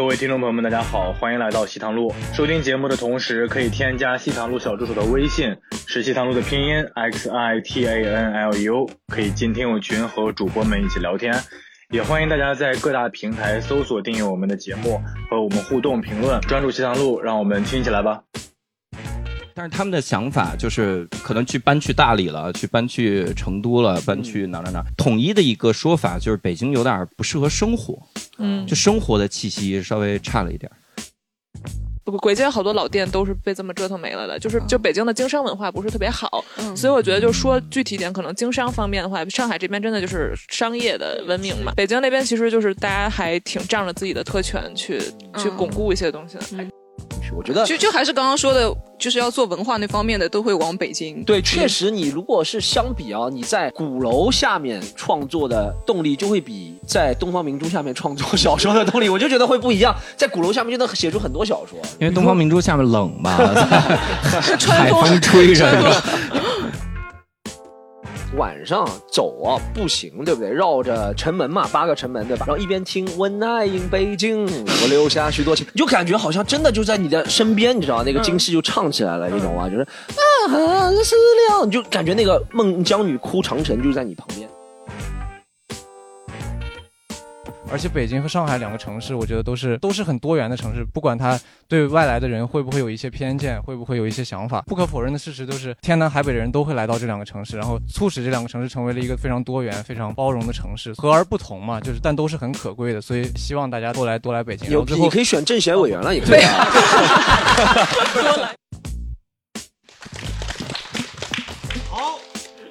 各位听众朋友们，大家好，欢迎来到西塘路。收听节目的同时，可以添加西塘路小助手的微信，是西塘路的拼音 x i t a n l u，可以进听友群和主播们一起聊天。也欢迎大家在各大平台搜索订阅我们的节目，和我们互动评论。专注西塘路，让我们听起来吧。但是他们的想法就是可能去搬去大理了，去搬去成都了，搬去哪哪哪。统一的一个说法就是北京有点不适合生活，嗯，就生活的气息稍微差了一点。不轨街好多老店都是被这么折腾没了的，就是就北京的经商文化不是特别好，所以我觉得就说具体点，可能经商方面的话，上海这边真的就是商业的文明嘛，北京那边其实就是大家还挺仗着自己的特权去去巩固一些东西的。我觉得就就还是刚刚说的，就是要做文化那方面的，都会往北京。对，确实，你如果是相比啊，你在鼓楼下面创作的动力，就会比在东方明珠下面创作小说的动力，我就觉得会不一样。在鼓楼下面就能写出很多小说，因为东方明珠下面冷嘛，海风吹着。晚上走啊，步行，对不对？绕着城门嘛，八个城门，对吧？然后一边听《When I in 北京》，我留下许多情，你 就感觉好像真的就在你的身边，你知道那个京戏就唱起来了，你懂吗？就是啊，思量，你就感觉那个孟姜女哭长城就在你旁边。而且北京和上海两个城市，我觉得都是都是很多元的城市。不管他对外来的人会不会有一些偏见，会不会有一些想法，不可否认的事实都是天南海北的人都会来到这两个城市，然后促使这两个城市成为了一个非常多元、非常包容的城市。和而不同嘛，就是但都是很可贵的。所以希望大家多来多来北京。有你可以选政协委员了，也可以。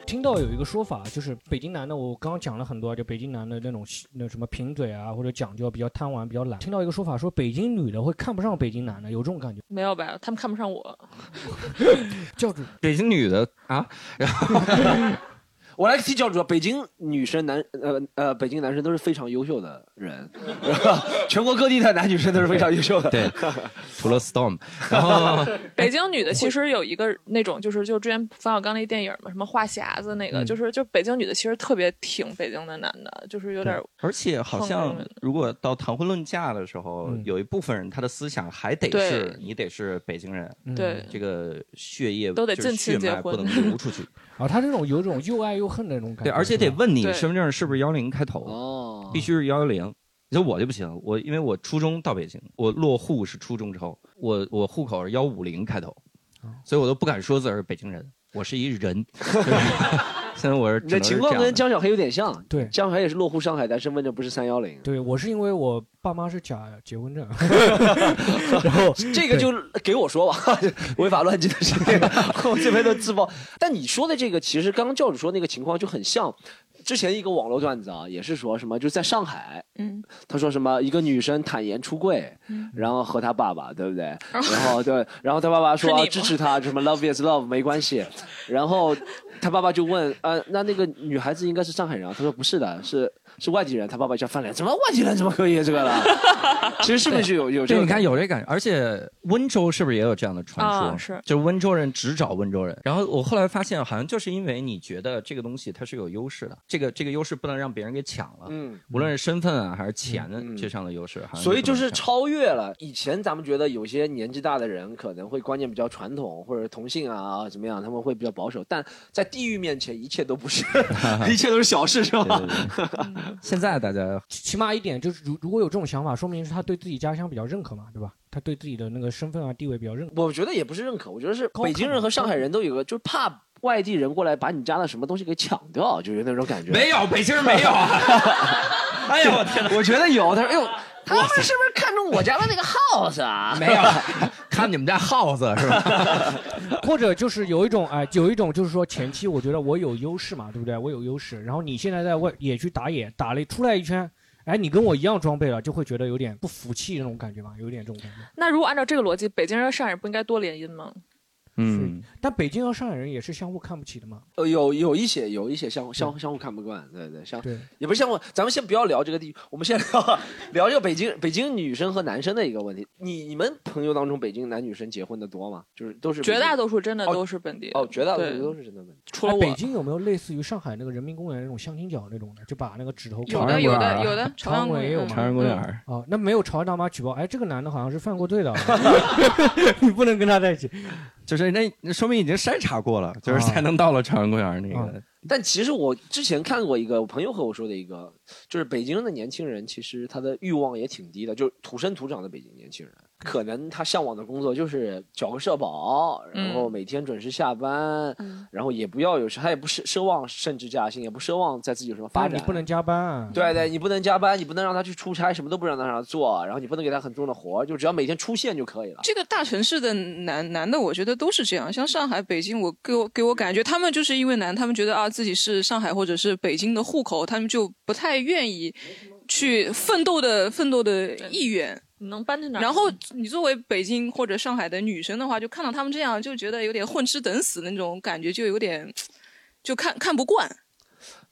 听到有一个说法，就是北京男的，我刚刚讲了很多，就北京男的那种那什么贫嘴啊，或者讲究比较贪玩、比较懒。听到一个说法，说北京女的会看不上北京男的，有这种感觉？没有吧？他们看不上我。教主，北京女的啊，然后。我来替教主，北京女生男呃呃，北京男生都是非常优秀的人，全国各地的男女生都是非常优秀的。对，除了 Storm，然后 北京女的其实有一个那种，就是就之前冯小刚那电影嘛，什么话匣子那个，就是就北京女的其实特别挺北京的男的，就是有点。而且好像如果到谈婚论嫁的时候，有一部分人他的思想还得是你得是北京人，对这个血液都得近亲结婚，不能 流出去。啊，他这种有种又爱又恨的那种感觉。对，而且得问你身份证是不是幺零开头哦，必须是幺幺零。你说我就不行，我因为我初中到北京，我落户是初中之后，我我户口是幺五零开头，所以我都不敢说自个儿是北京人，我是一人。现在我是，你的情况跟江小黑有点像。对，江小黑也是落户上海，但身份证不是三幺零。对我是因为我爸妈是假结婚证，然后 这个就给我说吧，违法乱纪的事情，我这边都自爆。但你说的这个，其实刚刚教主说那个情况就很像。之前一个网络段子啊，也是说什么，就在上海，嗯，他说什么一个女生坦言出柜，嗯，然后和他爸爸，对不对？然后对，然后他爸爸说支持他，什么 love is love 没关系，然后他爸爸就问，呃，那那个女孩子应该是上海人啊？他说不是的，是。是外地人，他爸爸一下翻脸，怎么外地人怎么可以这个了？其实是不是有有这？你看有这感觉，而且温州是不是也有这样的传说？是，就是温州人只找温州人。然后我后来发现，好像就是因为你觉得这个东西它是有优势的，这个这个优势不能让别人给抢了。嗯，无论是身份啊还是钱这上的优势，所以就是超越了以前咱们觉得有些年纪大的人可能会观念比较传统，或者同性啊怎么样，他们会比较保守，但在地域面前一切都不是，一切都是小事，是吧？现在大家起码一点就是，如如果有这种想法，说明是他对自己家乡比较认可嘛，对吧？他对自己的那个身份啊地位比较认。我觉得也不是认可，我觉得是北京人和上海人都有个，就是怕外地人过来把你家的什么东西给抢掉，就有那种感觉。没有，北京人没有。哎呦我天哪！我觉得有，他说哎呦。他们是不是看中我家的那个 house 啊？没有，看你们家 house 是吧？或者就是有一种哎，有一种就是说前期我觉得我有优势嘛，对不对？我有优势，然后你现在在外野区打野，打了出来一圈，哎，你跟我一样装备了，就会觉得有点不服气那种感觉吧，有点这种感觉。那如果按照这个逻辑，北京人和上海人不应该多联姻吗？嗯，但北京和上海人也是相互看不起的嘛。呃，有有一些有一些相相相互看不惯，对对，相也不是相互。咱们先不要聊这个地，我们先聊 聊这个北京北京女生和男生的一个问题。你你们朋友当中北京男女生结婚的多吗？就是都是绝大多数真的都是本地哦，绝大多数都是真的本地。除了北京有没有类似于上海那个人民公园那种相亲角那种的，就把那个指头有的有的有的朝阳公园也有吗？朝阳公园哦，那没有朝阳大妈举报，哎，这个男的好像是犯过罪的，你不能跟他在一起。就是那那说明已经筛查过了，就是才能到了朝阳公园那个。但其实我之前看过一个我朋友和我说的一个，就是北京的年轻人其实他的欲望也挺低的，就是土生土长的北京年轻人。可能他向往的工作就是缴个社保，然后每天准时下班，然后也不要有时，他也不奢奢望升职加薪，也不奢望在自己有什么发展。你不能加班啊！对对，你不能加班，你不能让他去出差，什么都不让他让他做，然后你不能给他很重的活，就只要每天出现就可以了。这个大城市的男男的，我觉得都是这样。像上海、北京，我给我给我感觉，他们就是因为男，他们觉得啊自己是上海或者是北京的户口，他们就不太愿意去奋斗的奋斗的意愿。能搬到哪？然后你作为北京或者上海的女生的话，就看到他们这样，就觉得有点混吃等死的那种感觉，就有点就看看不惯。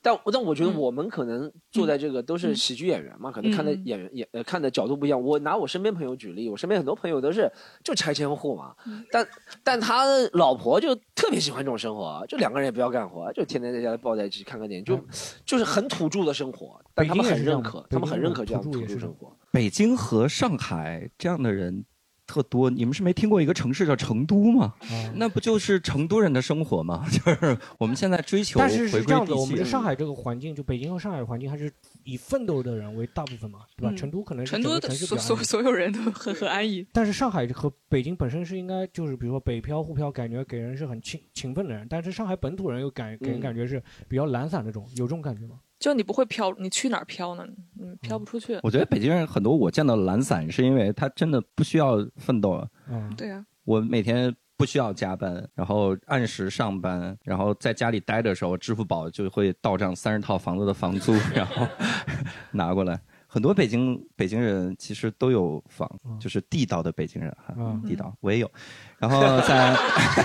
但但我觉得我们可能坐在这个都是喜剧演员嘛，可能看的演员演呃看的角度不一样。我拿我身边朋友举例，我身边很多朋友都是就拆迁户嘛，但但他老婆就特别喜欢这种生活，就两个人也不要干活，就天天在家里抱在一起看看电影，就就是很土著的生活。但他们很认可，他们很认可这样土著生活。北京和上海这样的人。特多，你们是没听过一个城市叫成都吗？那不就是成都人的生活吗？就是我们现在追求。但是是这样的，我们上海这个环境，就北京和上海的环境，还是以奋斗的人为大部分嘛，对吧？成都可能成都所所所有人都很很安逸。但是上海和北京本身是应该就是比如说北漂沪漂，感觉给人是很勤勤奋的人，但是上海本土人又感给人感觉是比较懒散那种，有这种感觉吗？就你不会飘，你去哪儿飘呢？嗯，飘不出去。我觉得北京人很多，我见到懒散是因为他真的不需要奋斗了。嗯，对啊。我每天不需要加班，然后按时上班，然后在家里待的时候，支付宝就会到账三十套房子的房租，然后拿过来。很多北京北京人其实都有房，就是地道的北京人哈，地道我也有。然后在，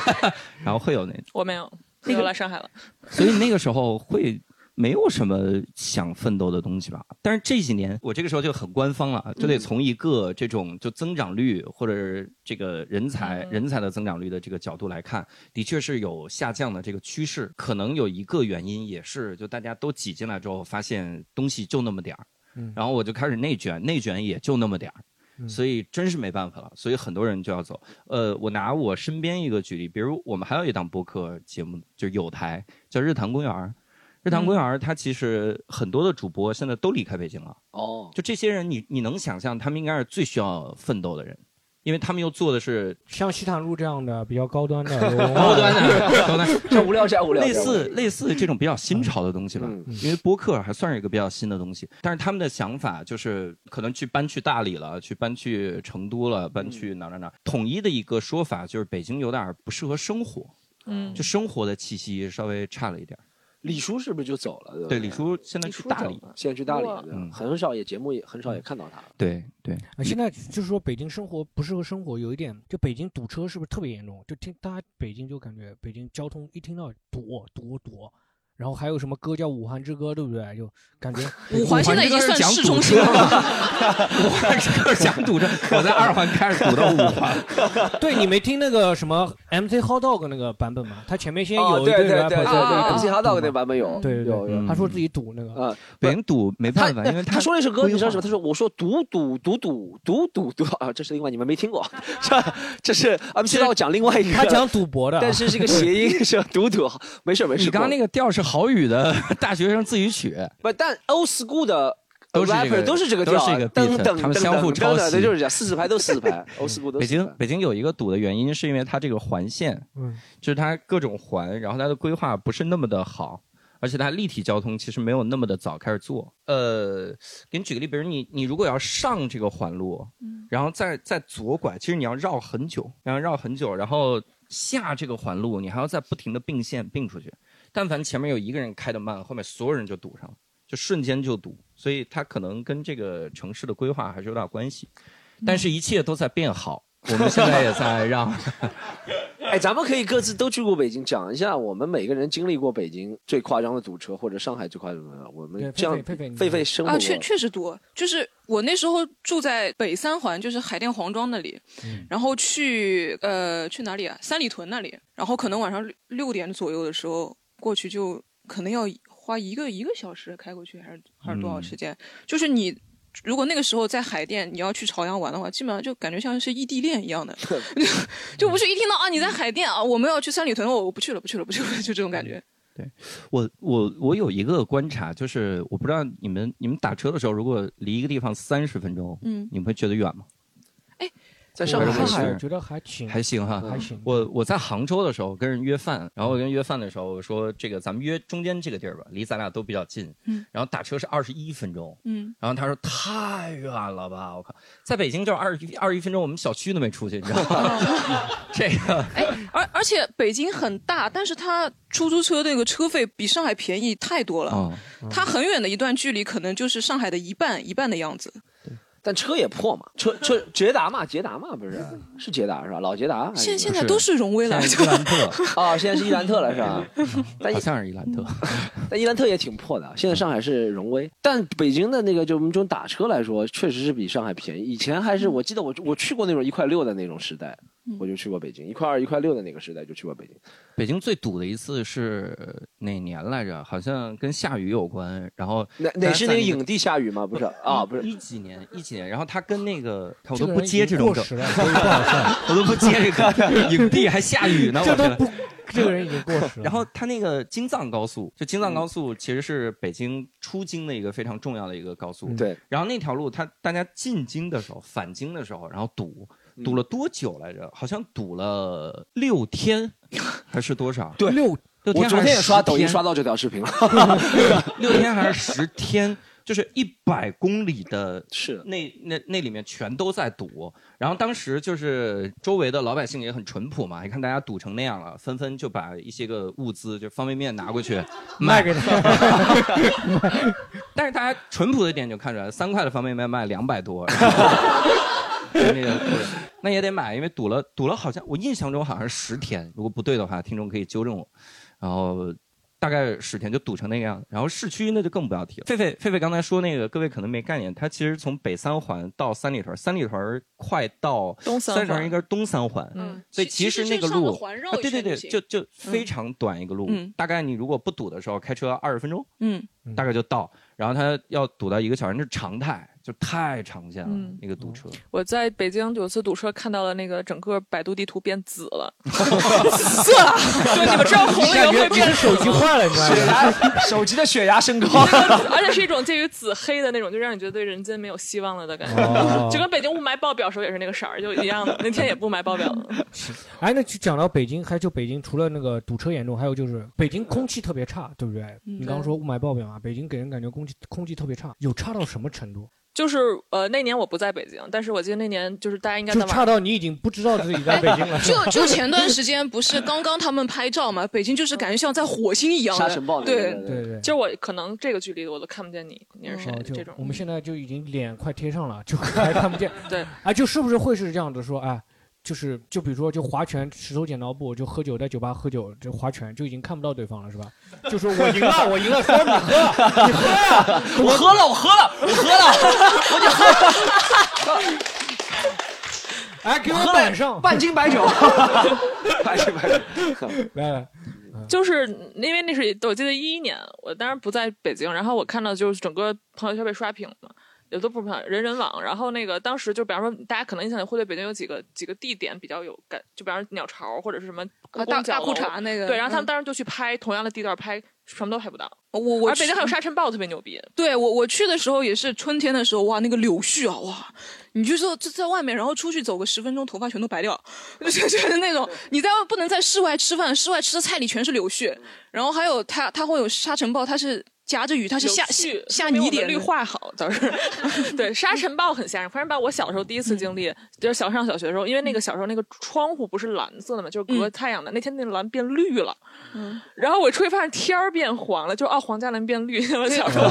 然后会有那我没有，那个来上海了。所以那个时候会。没有什么想奋斗的东西吧？但是这几年，我这个时候就很官方了，就得从一个这种就增长率或者这个人才人才的增长率的这个角度来看，的确是有下降的这个趋势。可能有一个原因也是，就大家都挤进来之后，发现东西就那么点儿，然后我就开始内卷，内卷也就那么点儿，所以真是没办法了，所以很多人就要走。呃，我拿我身边一个举例，比如我们还有一档播客节目，就是有台叫日坛公园。日坛公园，它其实很多的主播现在都离开北京了。哦，就这些人，你你能想象，他们应该是最需要奋斗的人，因为他们又做的是像西坦路这样的比较高端的、高端的、高端，像无聊加无聊，类似类似这种比较新潮的东西吧。因为播客还算是一个比较新的东西，但是他们的想法就是可能去搬去大理了，去搬去成都了，搬去哪哪哪。统一的一个说法就是北京有点不适合生活，嗯，就生活的气息稍微差了一点。李叔是不是就走了？对，李叔现在去大理，现在去大理，嗯，很少也节目也很少也看到他了。对对，现在就是说北京生活不适合生活，有一点，就北京堵车是不是特别严重？就听大家北京就感觉北京交通一听到堵堵堵。然后还有什么歌叫《五环之歌》，对不对？就感觉 五环现在已经算市中心了。武汉之歌讲堵车，我在二环开始堵到五环。对你没听那个什么 MC Hot Dog 那个版本吗？他前面先有一对对对 MC Hot Dog 那版本有，对有有。他说自己堵那个啊，北京堵没办法，因为他说那首歌你知道什么？他说我说堵堵堵堵堵堵堵啊，这是另外你们没听过，这这是 MC Hot 讲另外一个，他讲赌博的，但是是个谐音，是堵堵，没事没事。你刚刚那个调是。郝宇的 大学生自己曲，不，但 old school 的都是这个，都是这个调，等等，他们相互抄袭，就是这样，四十排都四十排，old school 北京北京有一个堵的原因，是因为它这个环线，嗯，就是它各种环，然后它的规划不是那么的好，而且它立体交通其实没有那么的早开始做。呃，给你举个例，比如你你如果要上这个环路，嗯，然后再再左拐，其实你要绕很久，然后绕很久，然后下这个环路，你还要再不停的并线并出去。但凡前面有一个人开的慢，后面所有人就堵上了，就瞬间就堵。所以它可能跟这个城市的规划还是有点关系。但是，一切都在变好。我们现在也在让，哎，咱们可以各自都去过北京，讲一下我们每个人经历过北京最夸张的堵车，或者上海最夸张的。我们这样，狒狒生活啊，确确实多。就是我那时候住在北三环，就是海淀黄庄那里，然后去呃去哪里啊？三里屯那里，然后可能晚上六点左右的时候过去，就可能要花一个一个小时开过去，还是还是多少时间？就是你。如果那个时候在海淀，你要去朝阳玩的话，基本上就感觉像是异地恋一样的，就不是一听到啊你在海淀啊，我们要去三里屯，我我不去了，不去了，不去了，就这种感觉。对，我我我有一个观察，就是我不知道你们你们打车的时候，如果离一个地方三十分钟，嗯，你们会觉得远吗？哎。在上海，我觉得还行，还行哈，还行。我我在杭州的时候跟人约饭，然后我跟约饭的时候我说这个咱们约中间这个地儿吧，离咱俩都比较近。嗯。然后打车是二十一分钟。嗯。然后他说太远了吧，我靠，在北京就二十二十一分钟，我们小区都没出去，你知道吗？这个。哎，而而且北京很大，但是它出租车那个车费比上海便宜太多了。嗯。它很远的一段距离，可能就是上海的一半一半的样子。但车也破嘛，车车 捷达嘛，捷达嘛，不是是捷达是吧？老捷达。现现在都是荣威了，伊兰特 啊，现在是伊兰特了是吧？好像是伊兰特，但伊兰特也挺破的。现在上海是荣威，但北京的那个就我们这种打车来说，确实是比上海便宜。以前还是我记得我我去过那种一块六的那种时代。我就去过北京，一块二、一块六的那个时代就去过北京。北京最堵的一次是哪年来着？好像跟下雨有关。然后哪哪是那个影帝下雨吗？不是啊，不是一几年一几年。然后他跟那个我都不接这种梗，我都不接这个影帝还下雨呢。我都不，这个人已经过时了。然后他那个京藏高速，就京藏高速其实是北京出京的一个非常重要的一个高速。对。然后那条路，他大家进京的时候、返京的时候，然后堵。堵了多久来着？好像堵了六天，还是多少？对，六六天。我昨天也刷抖音刷到这条视频了 六天还是十天？就是一百公里的，是那那那里面全都在堵。然后当时就是周围的老百姓也很淳朴嘛，你看大家堵成那样了，纷纷就把一些个物资，就方便面拿过去卖给他。但是大家淳朴的点就看出来，三块的方便面卖两百多。那个那也得买，因为堵了堵了，好像我印象中好像是十天，如果不对的话，听众可以纠正我。然后大概十天就堵成那个样子，然后市区那就更不要提了。狒狒狒狒刚才说那个，各位可能没概念，它其实从北三环到三里屯，三里屯快到东三环，三里屯应该是东三环，嗯，所以其实那个路，对对对，就就非常短一个路，大概你如果不堵的时候，开车二十分钟，嗯，大概就到。然后它要堵到一个小时，那是常态。就太常见了，那个堵车。我在北京有次堵车，看到了那个整个百度地图变紫了，紫色。对，你们知道红了以后会变手机坏了，你知道吗？手机的血压升高，而且是一种介于紫黑的那种，就让你觉得对人间没有希望了的感觉。就跟北京雾霾爆表时候也是那个色儿，就一样的。那天也雾霾爆表了。哎，那就讲到北京，还就北京除了那个堵车严重，还有就是北京空气特别差，对不对？你刚刚说雾霾爆表嘛，北京给人感觉空气空气特别差，有差到什么程度？就是呃，那年我不在北京，但是我记得那年就是大家应该就差到你已经不知道自己在北京了。就就前段时间不是刚刚他们拍照嘛，北京就是感觉像在火星一样。沙尘暴对对对。就我可能这个距离我都看不见你，你是谁？这种。我们现在就已经脸快贴上了，就还看不见。对。啊，就是不是会是这样子说啊？就是就比如说就划拳石头剪刀布就喝酒在酒吧喝酒就划拳就已经看不到对方了是吧？就说我赢了我赢了说你喝你喝呀 我喝了我喝了我喝了我就喝了，哎给我摆上 半斤白酒，半斤白酒来来，就是因为那是我记得一一年我当然不在北京，然后我看到就是整个朋友圈被刷屏了。也都不是人人网，然后那个当时就比方说，大家可能印象里会对北京有几个几个地点比较有感，就比方说鸟巢或者是什么大大裤衩那个，对，然后他们当时就去拍同样的地段拍。什么都拍不到，我我而北京还有沙尘暴特别牛逼。对我我去的时候也是春天的时候，哇，那个柳絮啊，哇，你就说就在外面，然后出去走个十分钟，头发全都白掉，就就是那种你在不能在室外吃饭，室外吃的菜里全是柳絮。然后还有它它会有沙尘暴，它是夹着雨，它是下下泥点，绿化好倒是。对，沙尘暴很吓人。沙尘暴我小时候第一次经历，就是小上小学的时候，因为那个小时候那个窗户不是蓝色的嘛，就是隔太阳的。那天那蓝变绿了，嗯，然后我出去发现天儿变黄了，就哦，黄加蓝变绿。我小时候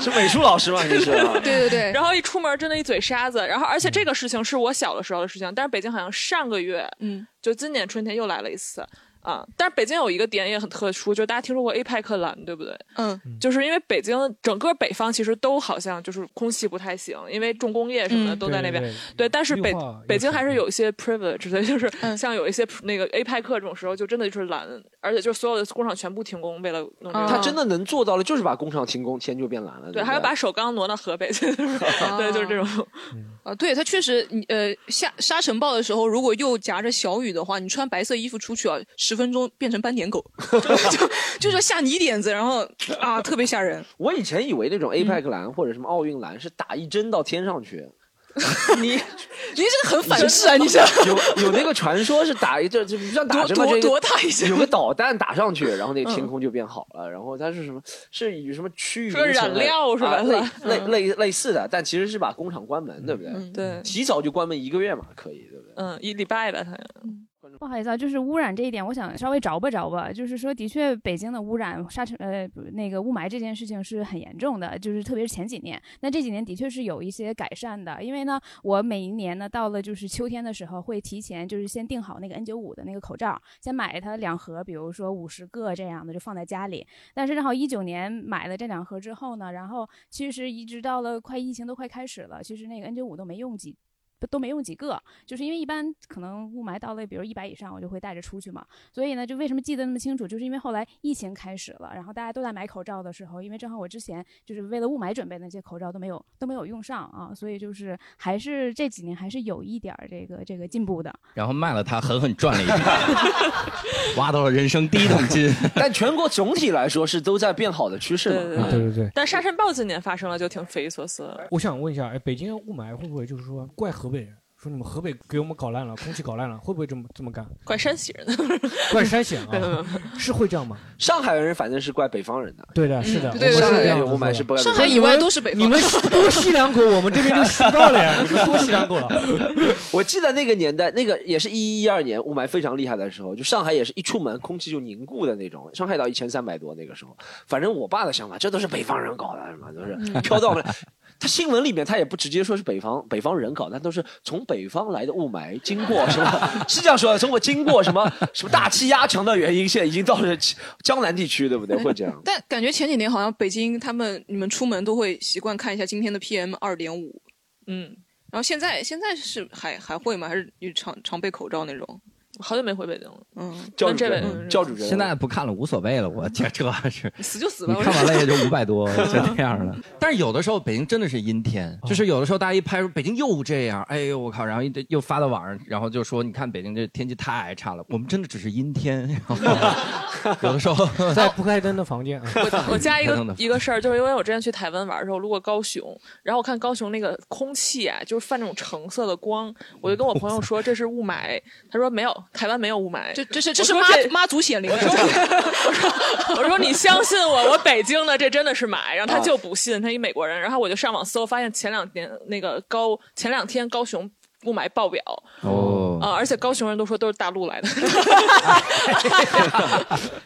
是美术老师吗？你是？对对对。然后一出门真的一嘴沙子，然后而且这个事情是我小的时候的事情，但是北京好像上个月，嗯，就今年春天又来了一次。啊，但是北京有一个点也很特殊，就是大家听说过 A 派克蓝，对不对？嗯，就是因为北京整个北方其实都好像就是空气不太行，因为重工业什么的都在那边。对，但是北北京还是有一些 privilege 的，就是像有一些那个 A 派克这种时候，就真的就是蓝，而且就所有的工厂全部停工，为了弄这个。他真的能做到了，就是把工厂停工，天就变蓝了。对，还要把首钢挪到河北去，对，就是这种。啊，对，它确实，你呃下沙尘暴的时候，如果又夹着小雨的话，你穿白色衣服出去啊。十分钟变成斑点狗，就就是下泥点子，然后啊，特别吓人。我以前以为那种 APEC 蓝或者什么奥运蓝是打一针到天上去。你，你这个很反噬啊！你这有有那个传说是打一这就不像打针嘛，就多大一些，有个导弹打上去，然后那天空就变好了。然后它是什么？是以什么区域染料是吧？类类类类似的，但其实是把工厂关门，对不对？对，提早就关门一个月嘛，可以，对不对？嗯，一礼拜吧，不好意思啊，就是污染这一点，我想稍微着吧着吧。就是说，的确，北京的污染沙尘呃那个雾霾这件事情是很严重的，就是特别是前几年。那这几年的确是有一些改善的，因为呢，我每一年呢到了就是秋天的时候，会提前就是先订好那个 N95 的那个口罩，先买它两盒，比如说五十个这样的，就放在家里。但是正好一九年买了这两盒之后呢，然后其实一直到了快疫情都快开始了，其实那个 N95 都没用几。都没用几个，就是因为一般可能雾霾到了，比如一百以上，我就会带着出去嘛。所以呢，就为什么记得那么清楚，就是因为后来疫情开始了，然后大家都在买口罩的时候，因为正好我之前就是为了雾霾准备的那些口罩都没有都没有用上啊，所以就是还是这几年还是有一点这个这个进步的。然后卖了它，狠狠赚了一笔，挖到了人生第一桶金。但全国总体来说是都在变好的趋势嘛？对对对。但沙尘暴今年发生了，就挺匪夷所思。我想问一下，哎，北京雾霾会不会就是说怪河北人？说你们河北给我们搞烂了，空气搞烂了，会不会这么这么干？怪山西人，怪山西人啊，是会这样吗？上海人反正是怪北方人的，对的，是的，对上海人雾霾是不上海以外都是北方，你们多吸两口，我们这边就吸到了呀，你们多吸两口了。我记得那个年代，那个也是一一一二年雾霾非常厉害的时候，就上海也是一出门空气就凝固的那种，上海到一千三百多那个时候，反正我爸的想法，这都是北方人搞的，什么都是飘到我们。他新闻里面他也不直接说是北方北方人搞，但都是从北方来的雾霾经过什么？是这样说的，从我经过什么什么大气压强的原因，现在已经到了江南地区，对不对？会这样。但感觉前几年好像北京他们你们出门都会习惯看一下今天的 PM 二点五，嗯，然后现在现在是还还会吗？还是常常备口罩那种？好久没回北京了，嗯，教主任，教主任，现在不看了，无所谓了。我 这这是死就死吧，你看完了也就五百多，就这样了。但是有的时候北京真的是阴天，就是有的时候大家一拍，北京又这样，哎呦我靠，然后又又发到网上，然后就说你看北京这天气太差了，我们真的只是阴天。有的时候 在不开灯的房间。我 我加一个一个事儿，就是因为我之前去台湾玩的时候路过高雄，然后我看高雄那个空气啊，就是泛那种橙色的光，我就跟我朋友说这是雾霾，他说没有。台湾没有雾霾，这这是这是妈妈祖显灵。我说我说你相信我，我北京的这真的是霾，然后他就不信，他一美国人。然后我就上网搜，发现前两天那个高前两天高雄雾霾爆表哦啊，而且高雄人都说都是大陆来的，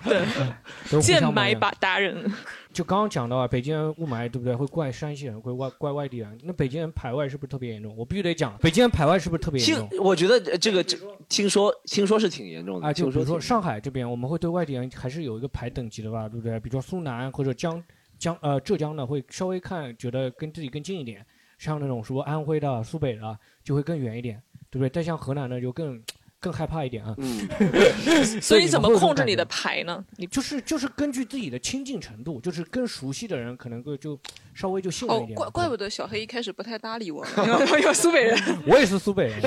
对，见霾把达人。就刚刚讲到啊，北京雾霾对不对？会怪山西人，会怪怪外地人。那北京人排外是不是特别严重？我必须得讲，北京人排外是不是特别严重？我觉得这个听说听说是挺严重的啊。就比如说上海这边，我们会对外地人还是有一个排等级的吧，对不对？比如说苏南或者江江呃浙江的，会稍微看觉得跟自己更近一点。像那种说安徽的、苏北的，就会更远一点，对不对？但像河南呢就更。更害怕一点啊，嗯，所以怎么控制你的牌呢？你就是就是根据自己的亲近程度，就是更熟悉的人可能会就稍微就信任一点。怪怪不得小黑一开始不太搭理我，有苏北人，我也是苏北人。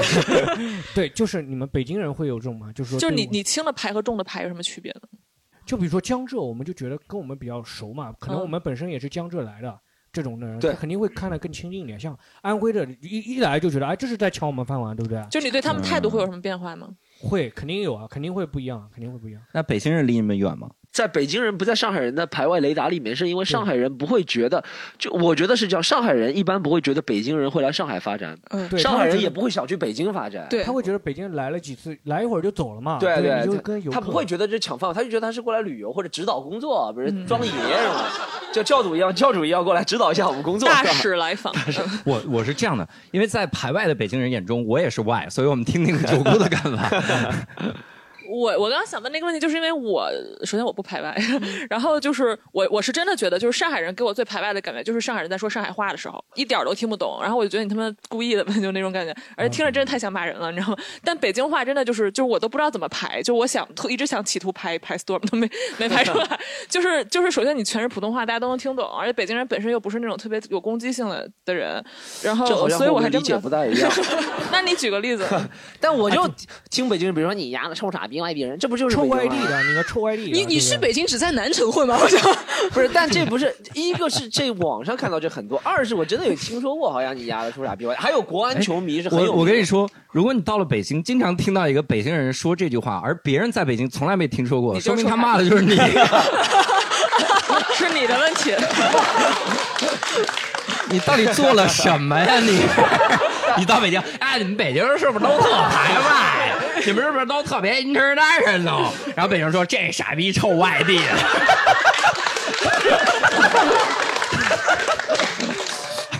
对，就是你们北京人会有这种吗？就是说，就是你你轻的牌和重的牌有什么区别呢？就比如说江浙，我们就觉得跟我们比较熟嘛，可能我们本身也是江浙来的。这种的人，他肯定会看得更亲近一点。像安徽的，一一来就觉得，哎，这是在抢我们饭碗，对不对？就你对他们态度会有什么变化吗？会，肯定有啊，肯定会不一样，肯定会不一样。那北京人离你们远吗？在北京人不在上海人的排外雷达里面，是因为上海人不会觉得，就我觉得是这样，上海人一般不会觉得北京人会来上海发展，嗯，对上海人也不会想去北京发展，对。他会觉得北京来了几次，来一会儿就走了嘛。对对，就对，跟游客他不会觉得这抢饭碗，他就觉得他是过来旅游或者指导工作，不是装爷什么，就教主一样，教主一样过来指导一下我们工作。大使来访，我我是这样的，因为在排外的北京人眼中，我也是外，所以我们听听九姑的看法。我我刚刚想问那个问题，就是因为我首先我不排外，然后就是我我是真的觉得，就是上海人给我最排外的感觉，就是上海人在说上海话的时候，一点儿都听不懂，然后我就觉得你他妈故意的，就那种感觉，而且听着真的太想骂人了，你知道吗？但北京话真的就是就是我都不知道怎么排，就我想特一直想企图排排 storm 都没 没排出来，就是就是首先你全是普通话，大家都能听懂，而且北京人本身又不是那种特别有攻击性的的人，然后所以我还真知道不太一样。那你举个例子，但我就听北京人，比如说你丫的臭傻逼外地人，这不就是臭外地的，你个臭外地的。你你对不对去北京只在南城混吗？好像 不是，但这不是一个是 这网上看到这很多，二是我真的有听说过，好像你丫的臭傻逼外，还有国安球迷是很有我我跟你说，如果你到了北京，经常听到一个北京人说这句话，而别人在北京从来没听说过，说明他骂的就是你。是你的问题。你到底做了什么呀你？你到北京，哎，你们北京人是不是都特排外？你们是不是都特别 international？然后北京人说这傻逼臭外地的。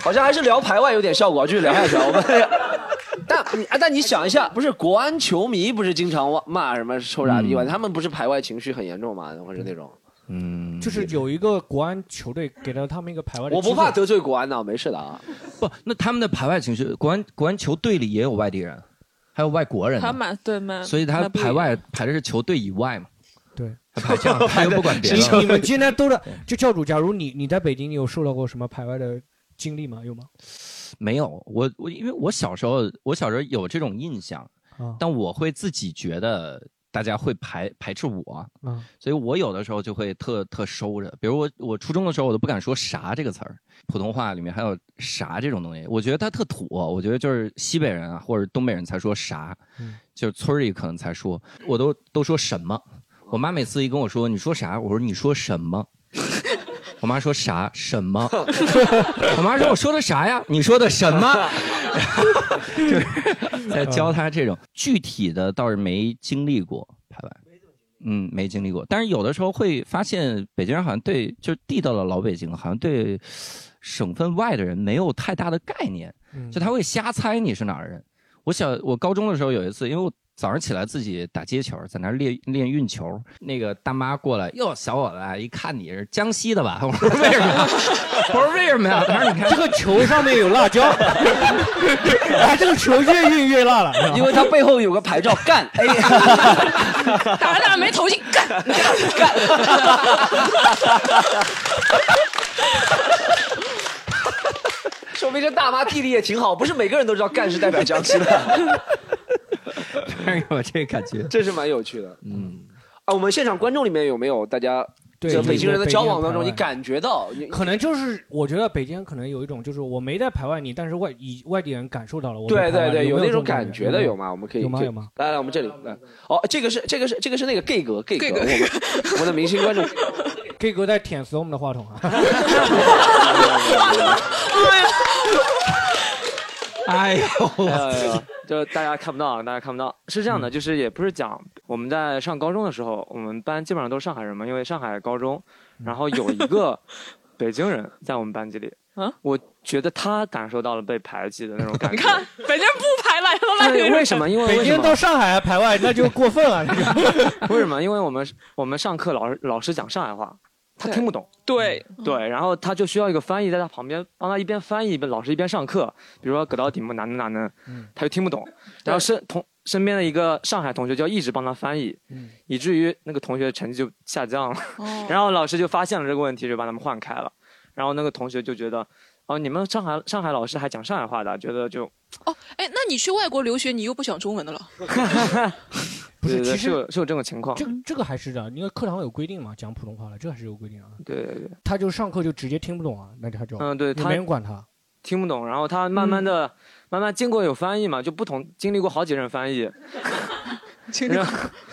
好像还是聊排外有点效果，继续聊下去啊。我们 但你啊，但你想一下，不是国安球迷不是经常骂什么臭傻逼吗，他们不是排外情绪很严重吗？或者那种，嗯，就是有一个国安球队给了他们一个排外的我。不怕得罪国安的，没事的啊。不，那他们的排外情绪，国安国安球队里也有外地人，还有外国人对蛮，所以他排外排的是球队以外嘛。对，他排这样，他又不管别的。你你们今天都是就教主，假如你你在北京，你有受到过什么排外的经历吗？有吗？没有，我我因为我小时候我小时候有这种印象，啊但我会自己觉得大家会排排斥我，嗯所以我有的时候就会特特收着。比如我我初中的时候，我都不敢说“啥”这个词儿，普通话里面还有“啥”这种东西，我觉得它特土。我觉得就是西北人啊或者东北人才说“啥”，就是村儿里可能才说，我都都说什么。我妈每次一跟我说你说啥，我说你说什么。我妈说啥什么？我妈说我说的啥呀？你说的什么？就是在教他这种具体的倒是没经历过排外，嗯，没经历过。但是有的时候会发现北京人好像对就是地道的老北京，好像对省份外的人没有太大的概念，就他会瞎猜你是哪儿人。我小我高中的时候有一次，因为我早上起来自己打街球，在那练练运球，那个大妈过来，哟，小伙子，一看你是江西的吧？我说为什么？我说为什么呀？他说你看这个球上面有辣椒，哎，这个球越运越辣了，因为他背后有个牌照干，哎，打着打着没投进，干干。说明这大妈地理也挺好，不是每个人都知道干是代表江西的。有这个感觉，这是蛮有趣的。嗯，啊，我们现场观众里面有没有大家对在北京人的交往当中，你感觉到可能就是我觉得北京可能有一种，就是我没在排外你，但是外以外地人感受到了我对对对，有那种感感觉的有吗？我们可以有吗有吗？来来，我们这里来。哦，这个是这个是这个是那个 gay 哥 gay 哥，gay 哥我们 我们的明星观众。gay 哥在舔死我们的话筒啊！哎呦，呃，就大家看不到，大家看不到。是这样嗯的，就是也不是讲我们在上高中的时候，我们班基本上都是上海人嘛，因为上海高中，然后有一个 北京人在我们班级里，啊，我觉得他感受到了被排挤的那种感觉。你看北京不排外，为什么？因为北京到上海还排外，那就过分了。那个 为什么？因为我们我们上课老师老师讲上海话，他听不懂。对对，然后他就需要一个翻译在他旁边帮他一边翻译，一边老师一边上课。比如说葛道题目哪能哪能，他就听不懂，然后身同身边的一个上海同学就要一直帮他翻译，以至于那个同学成绩就下降了。然后老师就发现了这个问题，就把他们换开了。然后那个同学就觉得，哦，你们上海上海老师还讲上海话的，觉得就哦，哎，那你去外国留学，你又不讲中文的了？不是，其实是有是有这种情况。这这个还是的，因为课堂有规定嘛，讲普通话了，这还是有规定啊。对对对，他就上课就直接听不懂啊，那他就嗯，对也他没人管他。听不懂，然后他慢慢的、慢慢经过有翻译嘛，就不同经历过好几任翻译，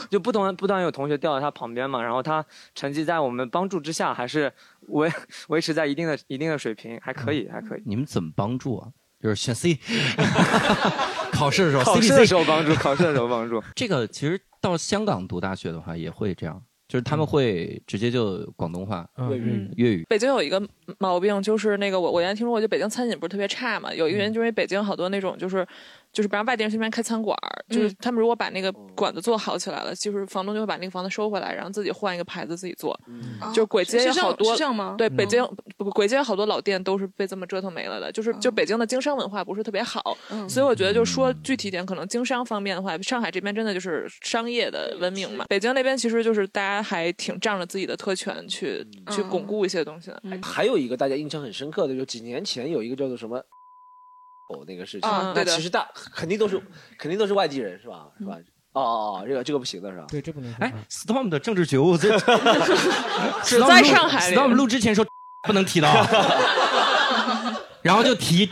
就不同不断有同学调到他旁边嘛，然后他成绩在我们帮助之下还是维维持在一定的一定的水平，还可以还可以。你们怎么帮助啊？就是选 C，考试的时候，考试的时候帮助，考试的时候帮助。这个其实到香港读大学的话也会这样。就是他们会直接就广东话、粤语、粤语。北京有一个毛病，就是那个我我原来听说过，就北京餐饮不是特别差嘛。有一个原因就是北京好多那种就是，就是不让外地人去那边开餐馆就是他们如果把那个馆子做好起来了，就是房东就会把那个房子收回来，然后自己换一个牌子自己做。就簋街有好多这样吗？对，北京不簋街好多老店都是被这么折腾没了的。就是就北京的经商文化不是特别好，所以我觉得就说具体点，可能经商方面的话，上海这边真的就是商业的文明嘛。北京那边其实就是大家还挺仗。着自己的特权去去巩固一些东西的。还有一个大家印象很深刻的，就几年前有一个叫做什么哦那个事情，那其实大肯定都是肯定都是外地人是吧？是吧？哦哦哦，这个这个不行的是吧？对，这不能。哎，Storm 的政治觉悟在 只在上海。Storm 录之前说 不能提到，然后就提。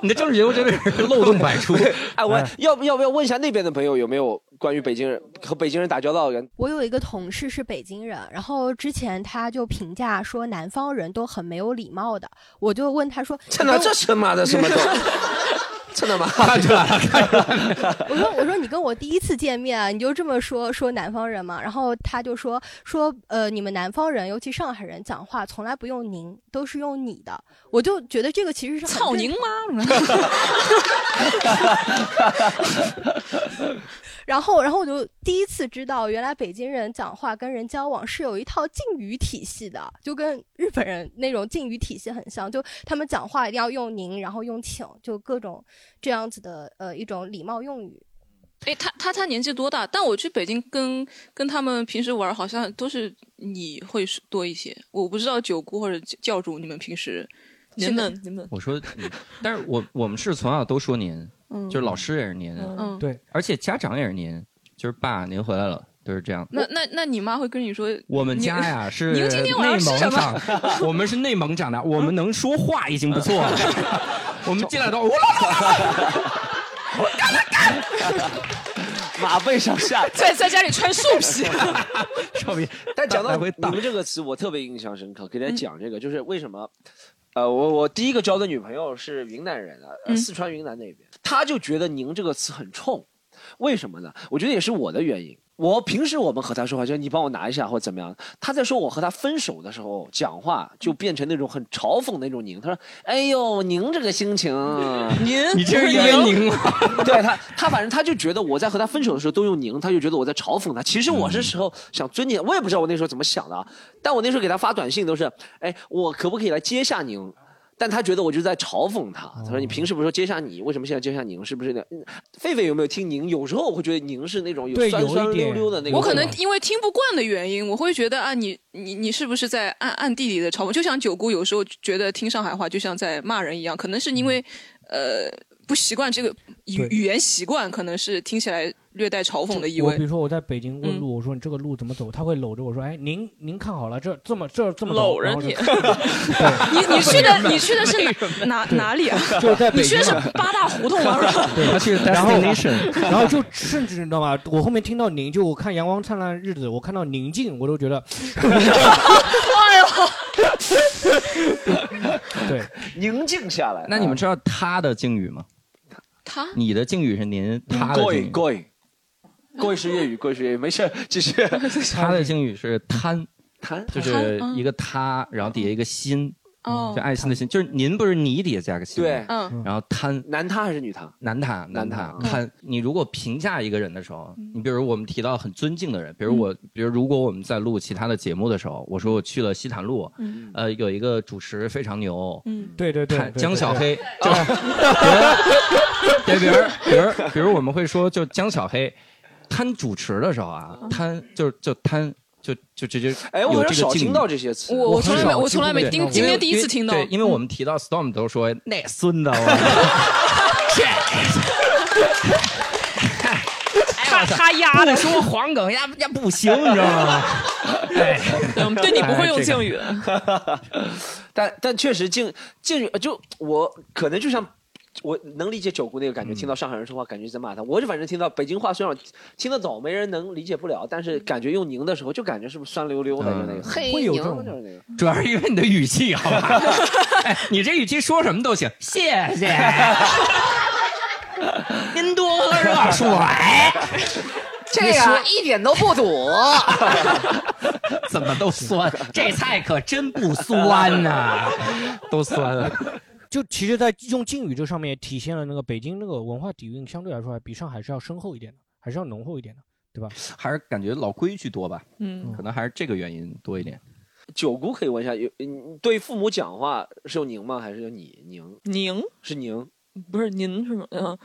你的政治节目真的是漏洞百出。哎，我要不要不要问一下那边的朋友有没有关于北京人和北京人打交道的人？我有一个同事是北京人，然后之前他就评价说南方人都很没有礼貌的。我就问他说：“ 这哪这神马的什么都。”真的吗？看出来了，看出来了。我说我说你跟我第一次见面，你就这么说说南方人嘛？然后他就说说呃，你们南方人，尤其上海人讲话从来不用您，都是用你的。我就觉得这个其实是操您妈！然后，然后我就第一次知道，原来北京人讲话跟人交往是有一套敬语体系的，就跟日本人那种敬语体系很像。就他们讲话一定要用您，然后用请，就各种这样子的呃一种礼貌用语。哎，他他他年纪多大？但我去北京跟跟他们平时玩，好像都是你会多一些。我不知道九姑或者教主，你们平时您们您们，我说，但是我我们是从小都说您。就是老师也是您，嗯，对，而且家长也是您，就是爸，您回来了，都是这样。那那那你妈会跟你说，我们家呀是内蒙长，我们是内蒙长的，我们能说话已经不错了。我们进来都，我干了干，马背上下，在在家里穿兽皮，兽皮。但讲到你们这个词，我特别印象深刻，给大家讲这个，就是为什么。呃，我我第一个交的女朋友是云南人啊，四川云南那边，他就觉得“您”这个词很冲，为什么呢？我觉得也是我的原因。我平时我们和他说话，就是你帮我拿一下或者怎么样。他在说我和他分手的时候讲话，就变成那种很嘲讽那种“您”。他说：“哎呦，您这个心情，您你这是因为您吗？” 对他，他反正他就觉得我在和他分手的时候都用“您”，他就觉得我在嘲讽他。其实我是时候想尊敬，我也不知道我那时候怎么想的，但我那时候给他发短信都是：“哎，我可不可以来接下您？”但他觉得我就在嘲讽他。他说：“你平时不是说接下你，为什么现在接下您？是不是那？狒狒有没有听您？有时候我会觉得您是那种有酸酸溜溜的那个。我可能因为听不惯的原因，我会觉得啊，你你你是不是在暗暗地里的嘲讽？就像九姑有时候觉得听上海话就像在骂人一样，可能是因为呃不习惯这个语语言习惯，可能是听起来。”略带嘲讽的意味。比如说我在北京问路，我说你这个路怎么走？他会搂着我说：“哎，您您看好了，这这么这这么搂着 你。你你去的你去的是哪哪里啊？就在你去的是八大胡同吗？对，他去然后然后就甚至你知道吗？我后面听到宁，就我看《阳光灿烂日子》，我看到宁静，我都觉得，哎呦，对，宁静下来。那你们知道他的境语吗？他，你的敬语是您，他的敬语。贵。是粤语，贵是粤语，没事，继续。他的敬语是“贪”，贪？就是一个“他”，然后底下一个“心”，就爱心的心。就是您不是你底下加个“心”对，嗯。然后贪，男他还是女他？男他，男他。贪，你如果评价一个人的时候，你比如我们提到很尊敬的人，比如我，比如如果我们在录其他的节目的时候，我说我去了西坦路，呃，有一个主持非常牛，嗯，对对对，江小黑，就，对，比如比如比如我们会说就江小黑。贪主持的时候啊，贪就是就贪就就直接哎，我少听到这些词，我我从来没我从来没听，今天第一次听到。对，因为我们提到 storm 都说 那孙子，他他压的说黄梗压压不行，你知道吗？哎，我们对你不会用敬语，但但确实敬敬语就我可能就像。我能理解九姑那个感觉，听到上海人说话，感觉在骂他。我就反正听到北京话，虽然听得懂，没人能理解不了，但是感觉用您的时候，就感觉是不是酸溜溜的，就那个嘿，会有这种，就是那个。主要是因为你的语气，好吧？你这语气说什么都行，谢谢。您多喝热水。这个一点都不堵，怎么都酸？这菜可真不酸呐，都酸。就其实，在用敬语这上面，体现了那个北京那个文化底蕴，相对来说还比上海是要深厚一点的，还是要浓厚一点的，对吧？还是感觉老规矩多吧？嗯，可能还是这个原因多一点。九姑可以问一下，有对父母讲话是用您吗？还是用你？您？您？是您？不是您是吗？啊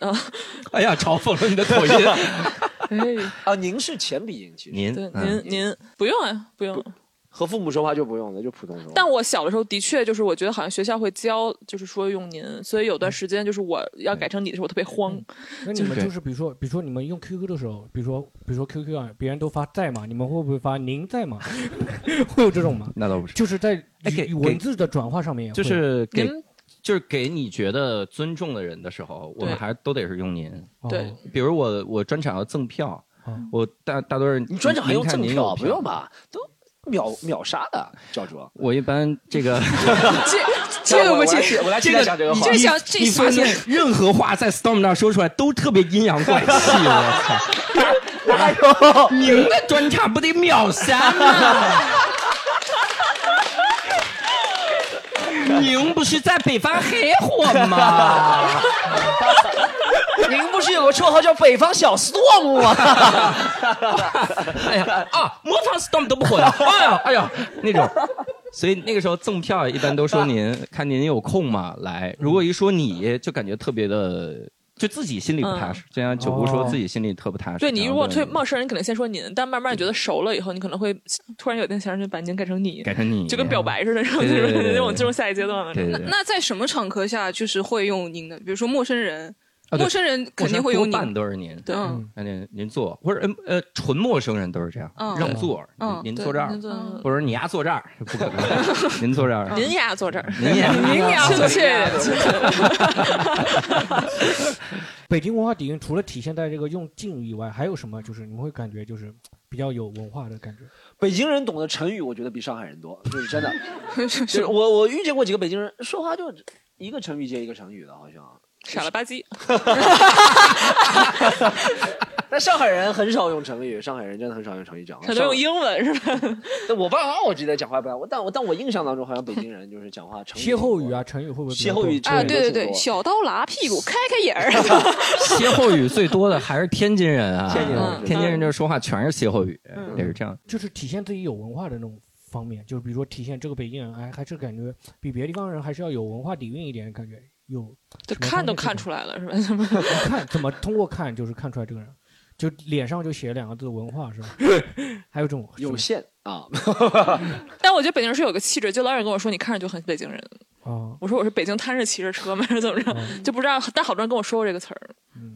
啊！哎呀，嘲讽了你的口音。哎啊，您是前鼻音，其实您对您您不用啊，不用。和父母说话就不用了，就普通说。但我小的时候的确就是，我觉得好像学校会教，就是说用您，所以有段时间就是我要改成你的时候，我特别慌。那你们就是比如说，比如说你们用 QQ 的时候，比如说比如说 QQ 啊，别人都发在吗？你们会不会发您在吗？会有这种吗？那倒不是，就是在文字的转化上面，就是给。就是给你觉得尊重的人的时候，我们还都得是用您。对，比如我我专场要赠票，我大大多人你专场还用赠票？不用吧，都秒秒杀的教主。我一般这个 这 这个不行，我来这个你这个话。你发现任何话在 Storm 那说出来都特别阴阳怪气，我操！哎呦，您的专场不得秒杀吗？您不是在北方很火吗？您不是有个绰号叫北方小 storm 吗？哎呀啊，模仿 storm 都不火的。哎呀哎呀，那种，所以那个时候赠票一般都说您，看您有空嘛？来，如果一说你就感觉特别的。就自己心里不踏实，就像九姑说自己心里特不踏实。对你如果对陌生人，可能先说您，但慢慢觉得熟了以后，你可能会突然有一天想让把您改成你，改成你，就跟表白似的，然后就是那种进入下一阶段了。那那在什么场合下就是会用您的？比如说陌生人。陌生人肯定会有你，多半都是您。对，那您您坐，或者呃呃，纯陌生人都是这样，让座。嗯，您坐这儿，或者你丫坐这儿，不可能。您坐这儿，您丫坐这儿，您丫您丫亲切。北京文化底蕴除了体现在这个用敬语以外，还有什么？就是你们会感觉就是比较有文化的感觉。北京人懂得成语，我觉得比上海人多，就是真的。是我我遇见过几个北京人，说话就一个成语接一个成语的，好像。傻了吧唧，那上海人很少用成语，上海人真的很少用成语讲话，他都用英文是吧？但我爸妈我记得讲话不我但我但我印象当中好像北京人就是讲话成歇后语啊，成语会不会歇后语啊？对对对，小刀拉屁股，开开眼儿。歇后语最多的还是天津人啊，天津人，天津人这说话全是歇后语，也是这样，就是体现自己有文化的那种方面，就是比如说体现这个北京人，哎，还是感觉比别的地方人还是要有文化底蕴一点感觉。有，这看都看出来了，是吧？看怎么 通过看就是看出来这个人，就脸上就写两个字“文化”，是吧？还有这种有限啊。但我觉得北京人是有个气质，就老有人跟我说，你看着就很北京人。哦，我说我是北京摊着骑着车吗？还是怎么着？就不知道，但好多人跟我说过这个词儿。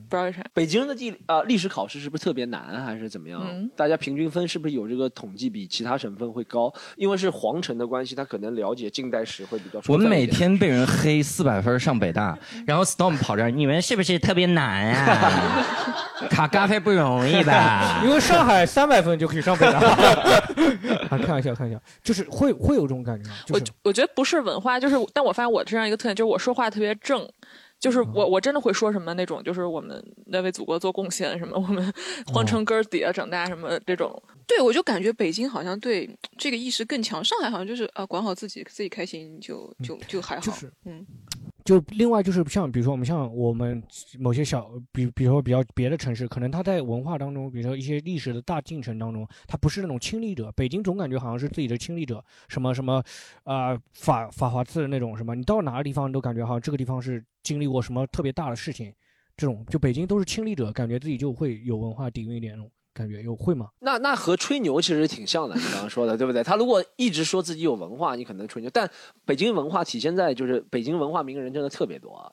不知道为啥，北京的地啊历史考试是不是特别难，还是怎么样？大家平均分是不是有这个统计比其他省份会高？因为是皇城的关系，他可能了解近代史会比较。我们每天被人黑四百分上北大，然后 Storm 跑这儿，你们是不是特别难啊？考咖啡不容易吧？因为上海三百分就可以上北大。啊，开玩笑，开玩笑，就是会会有这种感觉吗？我我觉得不是文化，就是但我发现我这样一个特点，就是我说话特别正。就是我，我真的会说什么那种，就是我们在为祖国做贡献什么，我们皇城根儿底下长大什么这种。对，我就感觉北京好像对这个意识更强，上海好像就是啊，管好自己，自己开心就就就还好。嗯。就另外就是像比如说我们像我们某些小比比如说比较别的城市，可能它在文化当中，比如说一些历史的大进程当中，它不是那种亲历者。北京总感觉好像是自己的亲历者，什么什么，啊法法华寺的那种什么，你到哪个地方都感觉好像这个地方是经历过什么特别大的事情，这种就北京都是亲历者，感觉自己就会有文化底蕴一点那种。感觉有会吗？那那和吹牛其实挺像的，你刚刚说的对不对？他如果一直说自己有文化，你可能吹牛。但北京文化体现在就是北京文化名人真的特别多啊。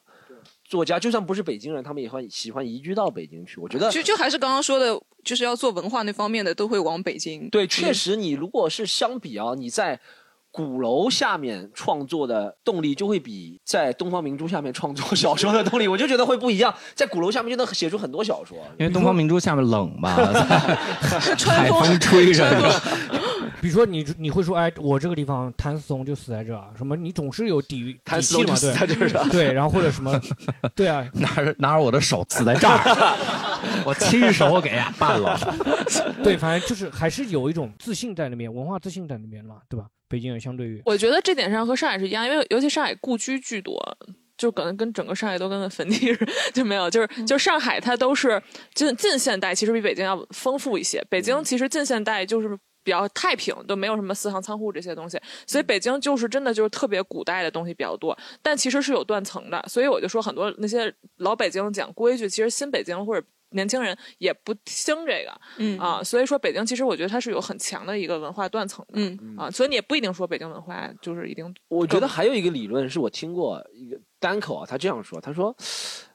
作家就算不是北京人，他们也会喜欢移居到北京去。我觉得就就还是刚刚说的，就是要做文化那方面的，都会往北京。对，确实，你如果是相比啊，你在鼓楼下面创作的动力就会比在东方明珠下面创作小说的动力，我就觉得会不一样。在鼓楼下面就能写出很多小说，因为东方明珠下面冷吧，海风吹着。比如说你你会说，哎，我这个地方谭嗣同就死在这儿，什么你总是有底谭底气嘛，对对，然后或者什么，对啊，拿着拿着我的手死在这儿，我亲手给办了。对，反正就是还是有一种自信在那边，文化自信在那边嘛，对吧？北京人相对于，我觉得这点上和上海是一样，因为尤其上海故居居多，就可能跟整个上海都跟个坟地似的，就没有，就是就上海它都是近近现代，其实比北京要丰富一些。北京其实近现代就是比较太平，都没有什么四行仓库这些东西，所以北京就是真的就是特别古代的东西比较多，但其实是有断层的。所以我就说很多那些老北京讲规矩，其实新北京或者。年轻人也不兴这个，嗯啊，所以说北京其实我觉得它是有很强的一个文化断层的，嗯啊，所以你也不一定说北京文化就是一定。我觉得还有一个理论是我听过一个单口啊，他这样说，他说，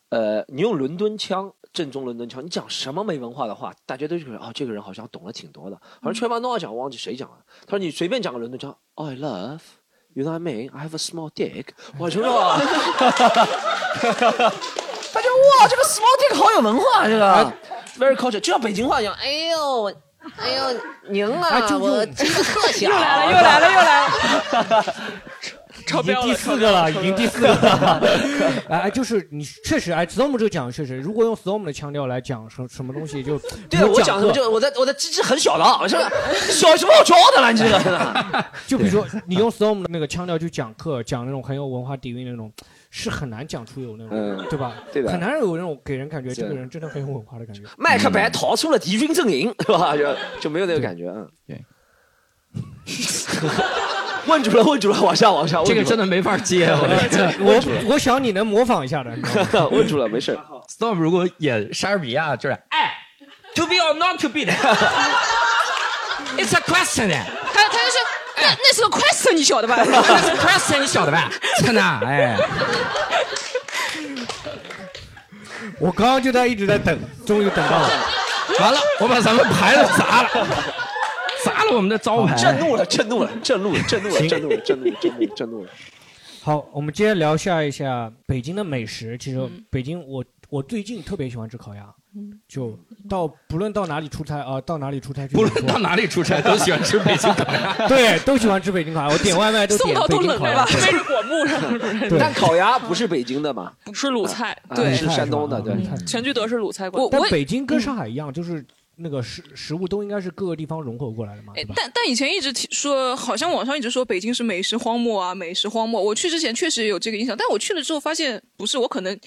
呃，你用伦敦腔，正宗伦敦腔，你讲什么没文化的话，大家都觉得哦，这个人好像懂了挺多的。好像全班都要讲，我忘记谁讲了。他说你随便讲个伦敦腔，I love，you know what I mean？I have a small dick。我说。这个 small dick 好有文化，这个 very culture，就像北京话一样。哎呦，哎呦，您啊，我真的特小。又来了，又来了，又来了。已经第四个了，已经第四个了。哎，就是你确实，哎，storm 这个讲确实，如果用 storm 的腔调来讲什什么东西，就对我讲什么就我的我的鸡鸡很小的，是吧？小什么好教的了，你这个。就比如说你用 storm 的那个腔调去讲课，讲那种很有文化底蕴那种。是很难讲出有那种，对吧？对的，很难有那种给人感觉这个人真的很有文化的感觉。麦克白逃出了敌军阵营，是吧？就就没有那个感觉。嗯，对。问住了，问住了，往下，往下。这个真的没法接。我我想你能模仿一下的。问住了，没事。Stop，如果演莎士比亚，就是哎，to be or not to be 的。It's a question。那那是个 question，你晓得吧那是？question，你晓得吧？真的，哎。我刚刚就在一直在等，终于等到了。完了，我把咱们牌子砸了，砸了我们的招牌。震怒了，震怒了，震怒了，震怒了，震怒了，震怒了，震怒了，震怒了。好，我们接着聊下一下北京的美食。其实北京，我我最近特别喜欢吃烤鸭。就到不论到哪里出差啊，到哪里出差，不论到哪里出差都喜欢吃北京烤鸭。对，都喜欢吃北京烤鸭。我点外卖都点北京烤鸭。背着果木上。但烤鸭不是北京的嘛？是鲁菜，对，是山东的。对，全聚德是鲁菜馆。但北京跟上海一样，就是那个食食物都应该是各个地方融合过来的嘛。但但以前一直说，好像网上一直说北京是美食荒漠啊，美食荒漠。我去之前确实有这个印象，但我去了之后发现不是，我可能。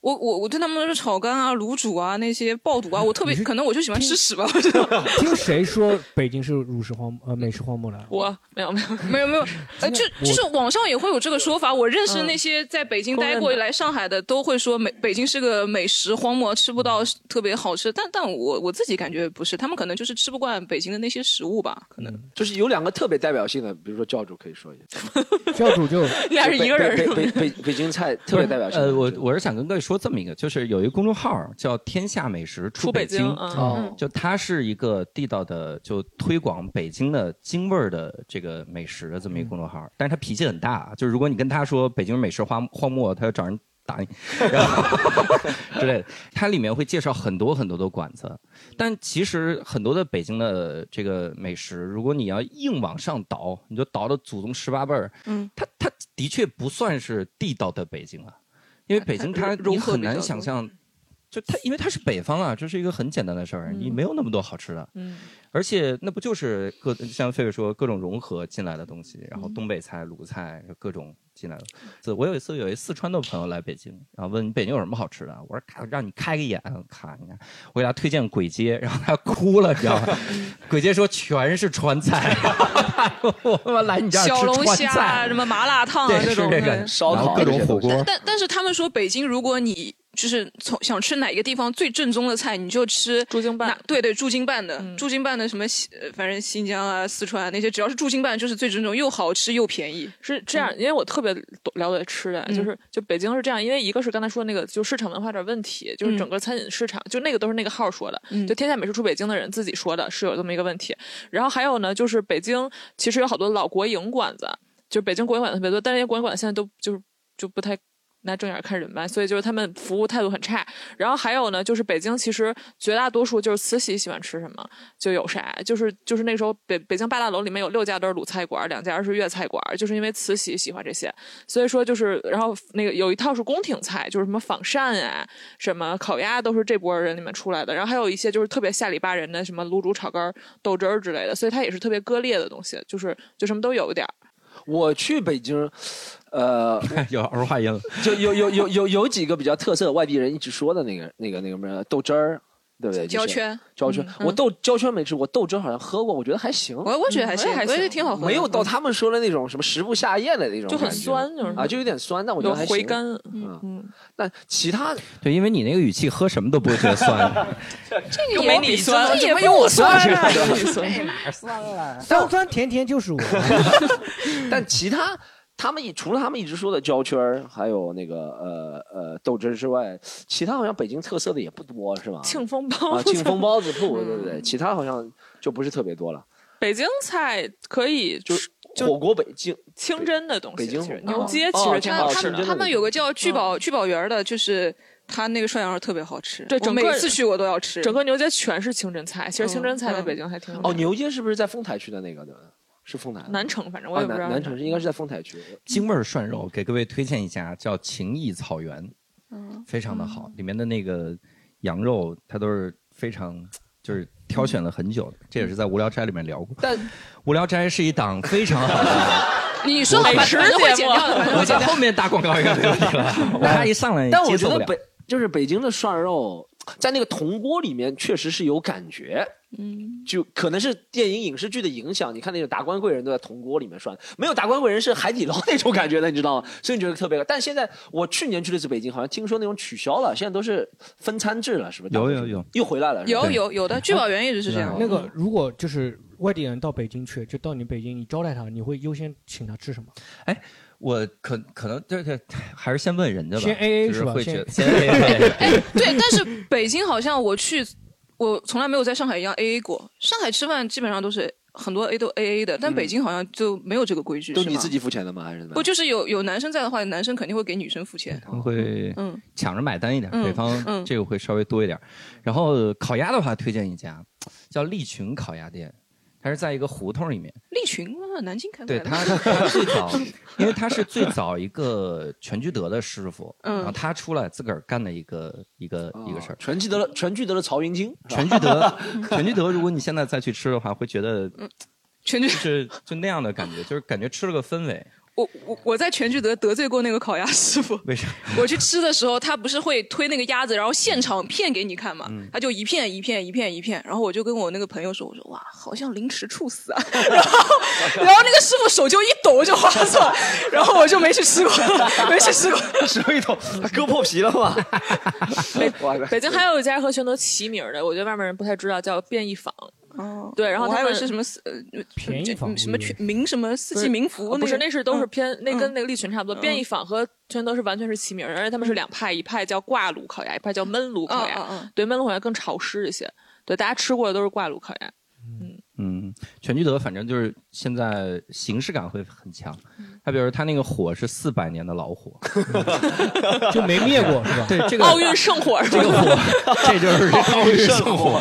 我我我对他们说炒肝啊、卤煮啊、那些爆肚啊，我特别可能我就喜欢吃屎吧。我知道。听谁说北京是乳食荒呃美食荒漠了？我没有没有没有没有，呃就就是网上也会有这个说法。我认识那些在北京待过来上海的，都会说美北京是个美食荒漠，吃不到特别好吃。但但我我自己感觉不是，他们可能就是吃不惯北京的那些食物吧。可能就是有两个特别代表性的，比如说教主可以说一下。教主就 俩是一个人。北北北北京菜特别代表性。呃，我我是想跟各位说这么一个，就是。有一个公众号叫“天下美食出北京”，就它是一个地道的，就推广北京的京味儿的这个美食的这么一个公众号。但是他脾气很大，就是如果你跟他说北京美食荒荒漠，他要找人打你，然后之类的。它里面会介绍很多很多的馆子，但其实很多的北京的这个美食，如果你要硬往上倒，你就倒到祖宗十八辈儿，嗯，它它的确不算是地道的北京啊。因为北京它你很难想象，就它因为它是北方啊，这是一个很简单的事儿，你没有那么多好吃的，嗯，而且那不就是各像费费说各种融合进来的东西，然后东北菜、鲁菜各种。进来了。我有一次有一四川的朋友来北京，然后问你北京有什么好吃的？我说让你开个眼，看，你看，我给他推荐簋街，然后他哭了，你知道吗？簋街说全是川菜，我来你这儿吃川菜，什么麻辣烫啊这种烧烤各种火锅。但但是他们说北京，如果你就是从想吃哪个地方最正宗的菜，你就吃驻京办。对对，驻京办的，驻京办的什么，反正新疆啊、四川那些，只要是驻京办就是最正宗，又好吃又便宜。是这样，因为我特别了解吃的，就是就北京是这样，因为一个是刚才说那个，就市场文化有点问题，就是整个餐饮市场，就那个都是那个号说的，就天下美食出北京的人自己说的，是有这么一个问题。然后还有呢，就是北京其实有好多老国营馆子。就北京国营馆特别多，但是些国营馆现在都就是就不太。拿正眼看人吧，所以就是他们服务态度很差。然后还有呢，就是北京其实绝大多数就是慈禧喜欢吃什么就有啥，就是就是那时候北北京八大楼里面有六家都是鲁菜馆，两家是粤菜馆，就是因为慈禧喜欢这些，所以说就是然后那个有一套是宫廷菜，就是什么仿膳啊，什么烤鸭都是这波人里面出来的。然后还有一些就是特别下里巴人的什么卤煮炒肝、豆汁儿之类的，所以它也是特别割裂的东西，就是就什么都有一点儿。我去北京，呃，有儿化音，就有有有有有几个比较特色的外地人一直说的那个那个那个什么豆汁儿。对不对？胶圈，胶圈，我豆胶圈没吃我，豆汁好像喝过，我觉得还行。我我觉得还行，我觉得挺好喝。没有到他们说的那种什么食不下咽的那种，就很酸，就是啊，就有点酸，但我觉得还行。回甘，嗯嗯。但其他对，因为你那个语气，喝什么都不会觉得酸。这 个没你酸，这也没我酸啊。哪酸了？酸酸甜甜就是我。但其他。他们除了他们一直说的胶圈儿，还有那个呃呃豆汁之外，其他好像北京特色的也不多，是吧？庆丰包子，庆丰包子铺，对对对？其他好像就不是特别多了。北京菜可以就是火锅，北京清真的东西，北京牛街其实挺好吃的。他们有个叫聚宝聚宝园的，就是他那个涮羊肉特别好吃。对，整个每次去我都要吃。整个牛街全是清真菜，其实清真菜在北京还挺哦。牛街是不是在丰台区的那个？是丰台南城，反正我也不知道。南城是应该是在丰台区。京味涮肉给各位推荐一家，叫情谊草原，嗯，非常的好。里面的那个羊肉，它都是非常就是挑选了很久的。这也是在无聊斋里面聊过。但无聊斋是一档非常好的，你说美食节目，我在后面打广告应该没问题了。大家一上来，但我觉得北就是北京的涮肉，在那个铜锅里面确实是有感觉。嗯，就可能是电影影视剧的影响。你看那种达官贵人都在铜锅里面涮，没有达官贵人是海底捞那种感觉的，你知道吗？所以你觉得特别。但现在我去年去的是北京，好像听说那种取消了，现在都是分餐制了，是不是？有有有，又回来了。有有有的聚宝源一直是这样。那个如果就是外地人到北京去，就到你北京，你招待他，你会优先请他吃什么？哎，我可可能这个还是先问人家吧。先 A A 是吧？先先 A A。哎，对，但是北京好像我去。我从来没有在上海一样 A A 过，上海吃饭基本上都是很多 A 都 A A 的，但北京好像就没有这个规矩，都你自己付钱的吗？还是不就是有有男生在的话，男生肯定会给女生付钱，他们会嗯抢着买单一点，北方这个会稍微多一点。然后烤鸭的话，推荐一家叫利群烤鸭店。它是在一个胡同里面，利群啊，南京开对，他 他最早，因为他是最早一个全聚德的师傅，然后他出来自个儿干的一个一个一个事儿。全聚德的全聚德的曹云金，全聚德，全聚德，如果你现在再去吃的话，会觉得，全聚就是就那样的感觉，就是感觉吃了个氛围。我我我在全聚德得罪过那个烤鸭师傅。为啥？我去吃的时候，他不是会推那个鸭子，然后现场片给你看嘛？他就一片一片一片一片，然后我就跟我那个朋友说：“我说哇，好像凌迟处死啊！” 然后然后那个师傅手就一抖就划算，然后我就没去吃过，没去吃过。手一抖，他割破皮了吗？北北京还有一家和全德齐名的，我觉得外面人不太知道，叫便宜坊。哦，对，然后还有是什么呃，便宜坊什么全名什么四季民福，不是，那是都是偏那跟那个利群差不多。便宜坊和全都是完全是齐名，而且他们是两派，一派叫挂炉烤鸭，一派叫焖炉烤鸭。对，焖炉烤鸭更潮湿一些。对，大家吃过的都是挂炉烤鸭。嗯嗯，全聚德反正就是现在形式感会很强。他比如他那个火是四百年的老火，就没灭过是吧？对，这个奥运圣火，这个火，这就是奥运圣火，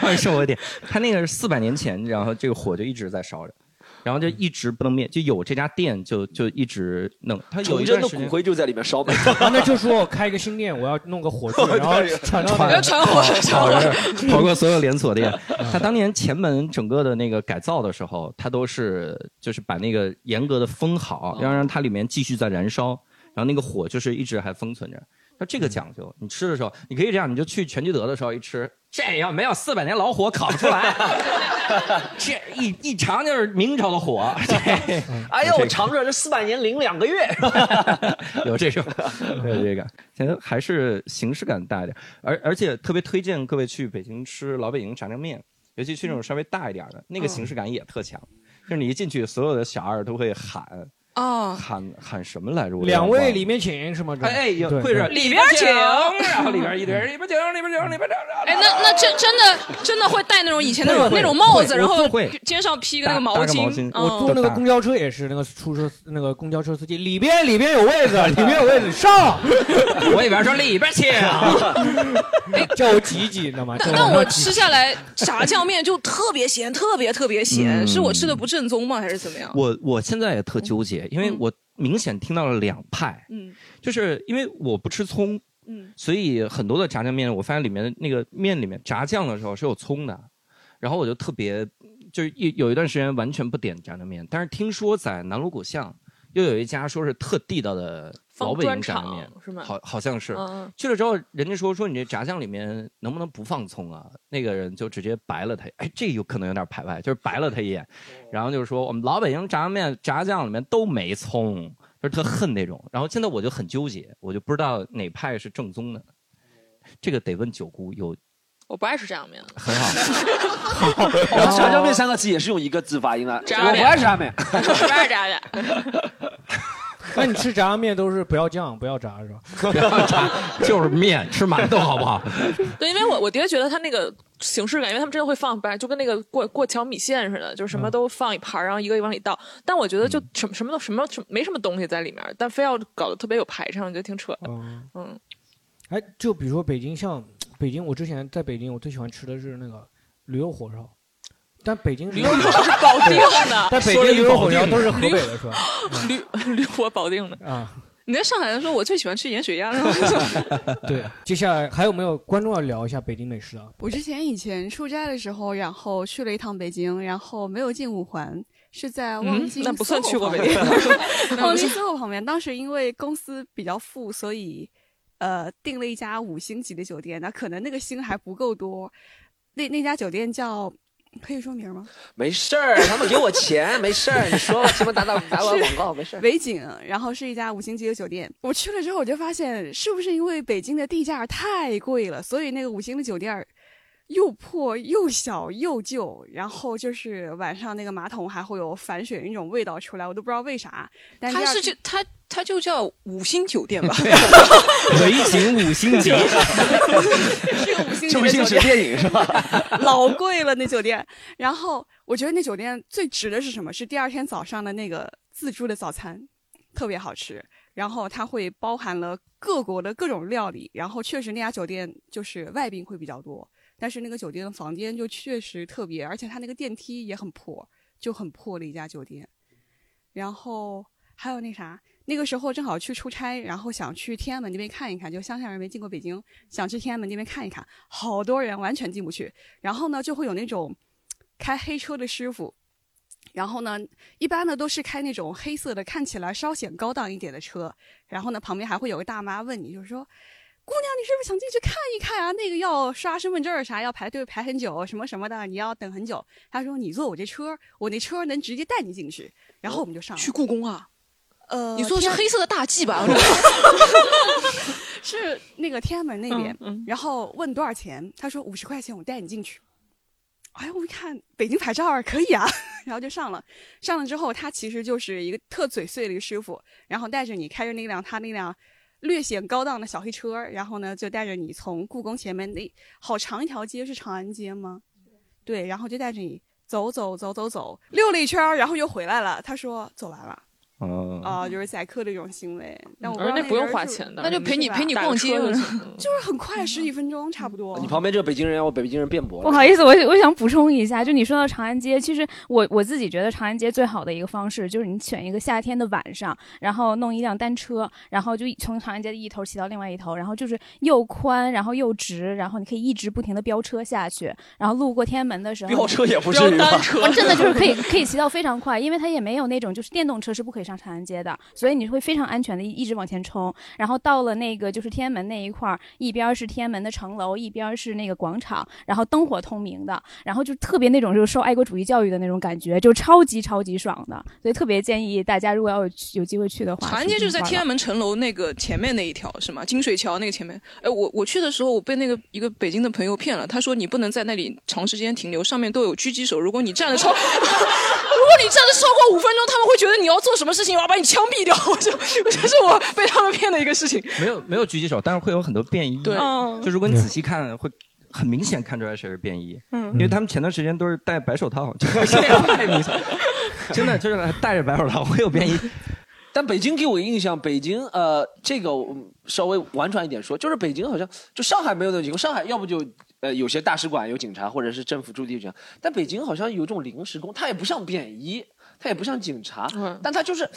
奥运圣火点。他那个是四百年前，然后这个火就一直在烧着。然后就一直不能灭，就有这家店就就一直弄。他有一阵的骨灰就在里面烧。那就说我开一个新店，我要弄个火炬，然后传传传火，跑跑过所有连锁店。他当年前门整个的那个改造的时候，他都是就是把那个严格的封好，要让它里面继续在燃烧，然后那个火就是一直还封存着。他这个讲究，你吃的时候你可以这样，你就去全聚德的时候一吃，这要没有四百年老火烤不出来，这一一尝就是明朝的火。哎呦，我尝着这四百年零两个月，有这种，有这个，现在还是形式感大一点，而而且特别推荐各位去北京吃老北京炸酱面，尤其去那种稍微大一点的，那个形式感也特强，就是你一进去，所有的小二都会喊。哦，喊喊什么来着？两位里面请是吗？哎，对会是里边请，然后里边一堆人里边请，里边请，里边请。哎，那那真真的真的会戴那种以前那种那种帽子，然后肩上披个那个毛巾。我坐那个公交车也是，那个出租车那个公交车司机里边里边有位子，里边有位子上。我一边说里边请，哎，叫我挤挤，你知道吗？那我吃下来炸酱面就特别咸，特别特别咸，是我吃的不正宗吗？还是怎么样？我我现在也特纠结，因为我明显听到了两派，嗯，就是因为我不吃葱，嗯，所以很多的炸酱面，我发现里面的那个面里面炸酱的时候是有葱的，然后我就特别就是有有一段时间完全不点炸酱面，但是听说在南锣鼓巷又有一家说是特地道的。老北京炸酱面是吗？好，好像是。去了之后，人家说说你这炸酱里面能不能不放葱啊？那个人就直接白了他，哎，这有可能有点排外，就是白了他一眼，然后就是说我们老北京炸酱面炸酱里面都没葱，就是特恨那种。然后现在我就很纠结，我就不知道哪派是正宗的，这个得问九姑有。我不爱吃炸酱面。很好。炸酱面三个字也是用一个字发音的。我不爱吃炸面。我不爱吃炸面。那你吃炸酱面都是不要酱，不要炸是吧？不要炸，就是面，吃馒头好不好？对，因为我我的确觉得他那个形式感，因为他们真的会放，就跟那个过过桥米线似的，就是什么都放一盘，然后一个一个往里倒。但我觉得就什么什么都什么没什么东西在里面，但非要搞得特别有排场，我觉得挺扯的。嗯，哎，就比如说北京，像北京，我之前在北京，我最喜欢吃的是那个驴肉火烧。但北京驴肉火烧是保定的，但北京驴肉火烧都是河北的，是吧？驴 驴火保定的啊！你在上海的时候，我最喜欢吃盐水鸭。对，接下来还有没有观众要聊一下北京美食啊？我之前以前出差的时候，然后去了一趟北京，然后没有进五环，是在望京。那不算去过北京。望京 SOHO 旁边，当时因为公司比较富，所以呃订了一家五星级的酒店。那可能那个星还不够多，那那家酒店叫。可以说名吗？没事儿，他们给我钱，没事儿，你说吧，起码打打打我广告，没事儿。维景，然后是一家五星级的酒店。我去了之后，我就发现，是不是因为北京的地价太贵了，所以那个五星的酒店又破又小又旧，然后就是晚上那个马桶还会有反水那种味道出来，我都不知道为啥。但它是就它。它就叫五星酒店吧，维景五星 级，是个五星级酒店，电影是吧？老贵了那酒店。然后我觉得那酒店最值的是什么？是第二天早上的那个自助的早餐，特别好吃。然后它会包含了各国的各种料理。然后确实那家酒店就是外宾会比较多，但是那个酒店的房间就确实特别，而且它那个电梯也很破，就很破的一家酒店。然后还有那啥。那个时候正好去出差，然后想去天安门那边看一看，就乡下人没进过北京，想去天安门那边看一看，好多人完全进不去。然后呢，就会有那种开黑车的师傅，然后呢，一般呢都是开那种黑色的，看起来稍显高档一点的车。然后呢，旁边还会有个大妈问你，就是说，姑娘，你是不是想进去看一看啊？那个要刷身份证啥，要排队排很久，什么什么的，你要等很久。他说，你坐我这车，我那车能直接带你进去。然后我们就上去故宫啊。呃，你坐的是黑色的大 G 吧？是那个天安门那边，然后问多少钱？他说五十块钱，我带你进去。哎，我一看北京牌照可以啊，然后就上了。上了之后，他其实就是一个特嘴碎的一个师傅，然后带着你开着那辆他那辆略显高档的小黑车，然后呢就带着你从故宫前面那好长一条街是长安街吗？对，然后就带着你走走走走走，溜了一圈，然后又回来了。他说走完了。哦，啊，就是宰客这种行为，但我那不用花钱的，那就陪你陪你逛街，就是很快，十几分钟差不多。你旁边这个北京人要为北京人辩驳了。不好意思，我我想补充一下，就你说到长安街，其实我我自己觉得长安街最好的一个方式，就是你选一个夏天的晚上，然后弄一辆单车，然后就从长安街的一头骑到另外一头，然后就是又宽，然后又直，然后你可以一直不停的飙车下去，然后路过天安门的时候，飙车也不是单车，真的就是可以 可以骑到非常快，因为它也没有那种就是电动车是不可以。上长安街的，所以你会非常安全的一一直往前冲，然后到了那个就是天安门那一块儿，一边是天安门的城楼，一边是那个广场，然后灯火通明的，然后就特别那种就是受爱国主义教育的那种感觉，就超级超级爽的，所以特别建议大家如果要有有机会去的话，长安街就是在天安门城楼那个前面那一条是吗？金水桥那个前面，哎，我我去的时候我被那个一个北京的朋友骗了，他说你不能在那里长时间停留，上面都有狙击手，如果你站的超，如果你站的超过五分钟，他们会觉得你要做什么。事情，我要把你枪毙掉。我就这是我被他们骗的一个事情。没有没有狙击手，但是会有很多便衣。对，就如果你仔细看，会很明显看出来谁是便衣。嗯，因为他们前段时间都是戴白手套，太明显。真的就是戴着白手套会有便衣。但北京给我印象，北京呃，这个稍微婉转一点说，就是北京好像就上海没有那种情况，上海要不就呃有些大使馆有警察，或者是政府驻地这样，但北京好像有种临时工，他也不像便衣，他也不像警察，但他就是。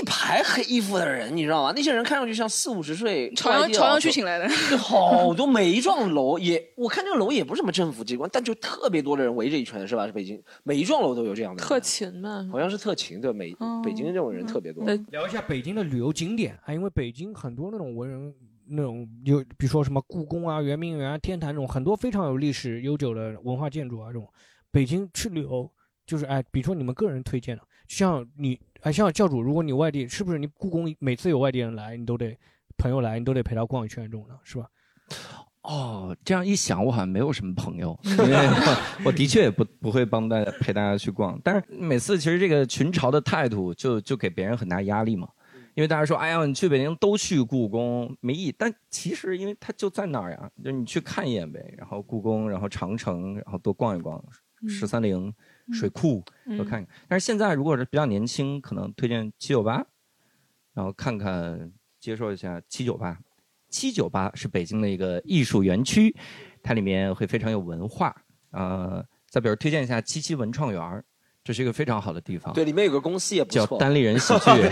一排黑衣服的人，你知道吗？那些人看上去像四五十岁。朝阳朝阳区请来的，好多每一幢楼也，我看这个楼也不是什么政府机关，但就特别多的人围着一圈，是吧？是北京每一幢楼都有这样的。特勤嘛，好像是特勤对，每北京这种人特别多。聊一下北京的旅游景点啊，因为北京很多那种文人那种有，比如说什么故宫啊、圆明园啊、天坛这种很多非常有历史悠久的文化建筑啊，这种北京去旅游就是哎，比如说你们个人推荐的，像你。哎，像教主，如果你外地，是不是你故宫每次有外地人来，你都得朋友来，你都得陪他逛一圈这种的，是吧？哦，这样一想，我好像没有什么朋友，因为我的确也不不会帮大家陪大家去逛。但是每次其实这个群嘲的态度，就就给别人很大压力嘛。因为大家说，哎呀，你去北京都去故宫没意义。但其实因为它就在那儿呀，就你去看一眼呗。然后故宫，然后长城，然后多逛一逛，十三陵。水库都看看，但是现在如果是比较年轻，可能推荐七九八，然后看看接受一下七九八。七九八是北京的一个艺术园区，它里面会非常有文化。呃，再比如推荐一下七七文创园这是一个非常好的地方。对，里面有个公司也不错，叫单立人喜剧。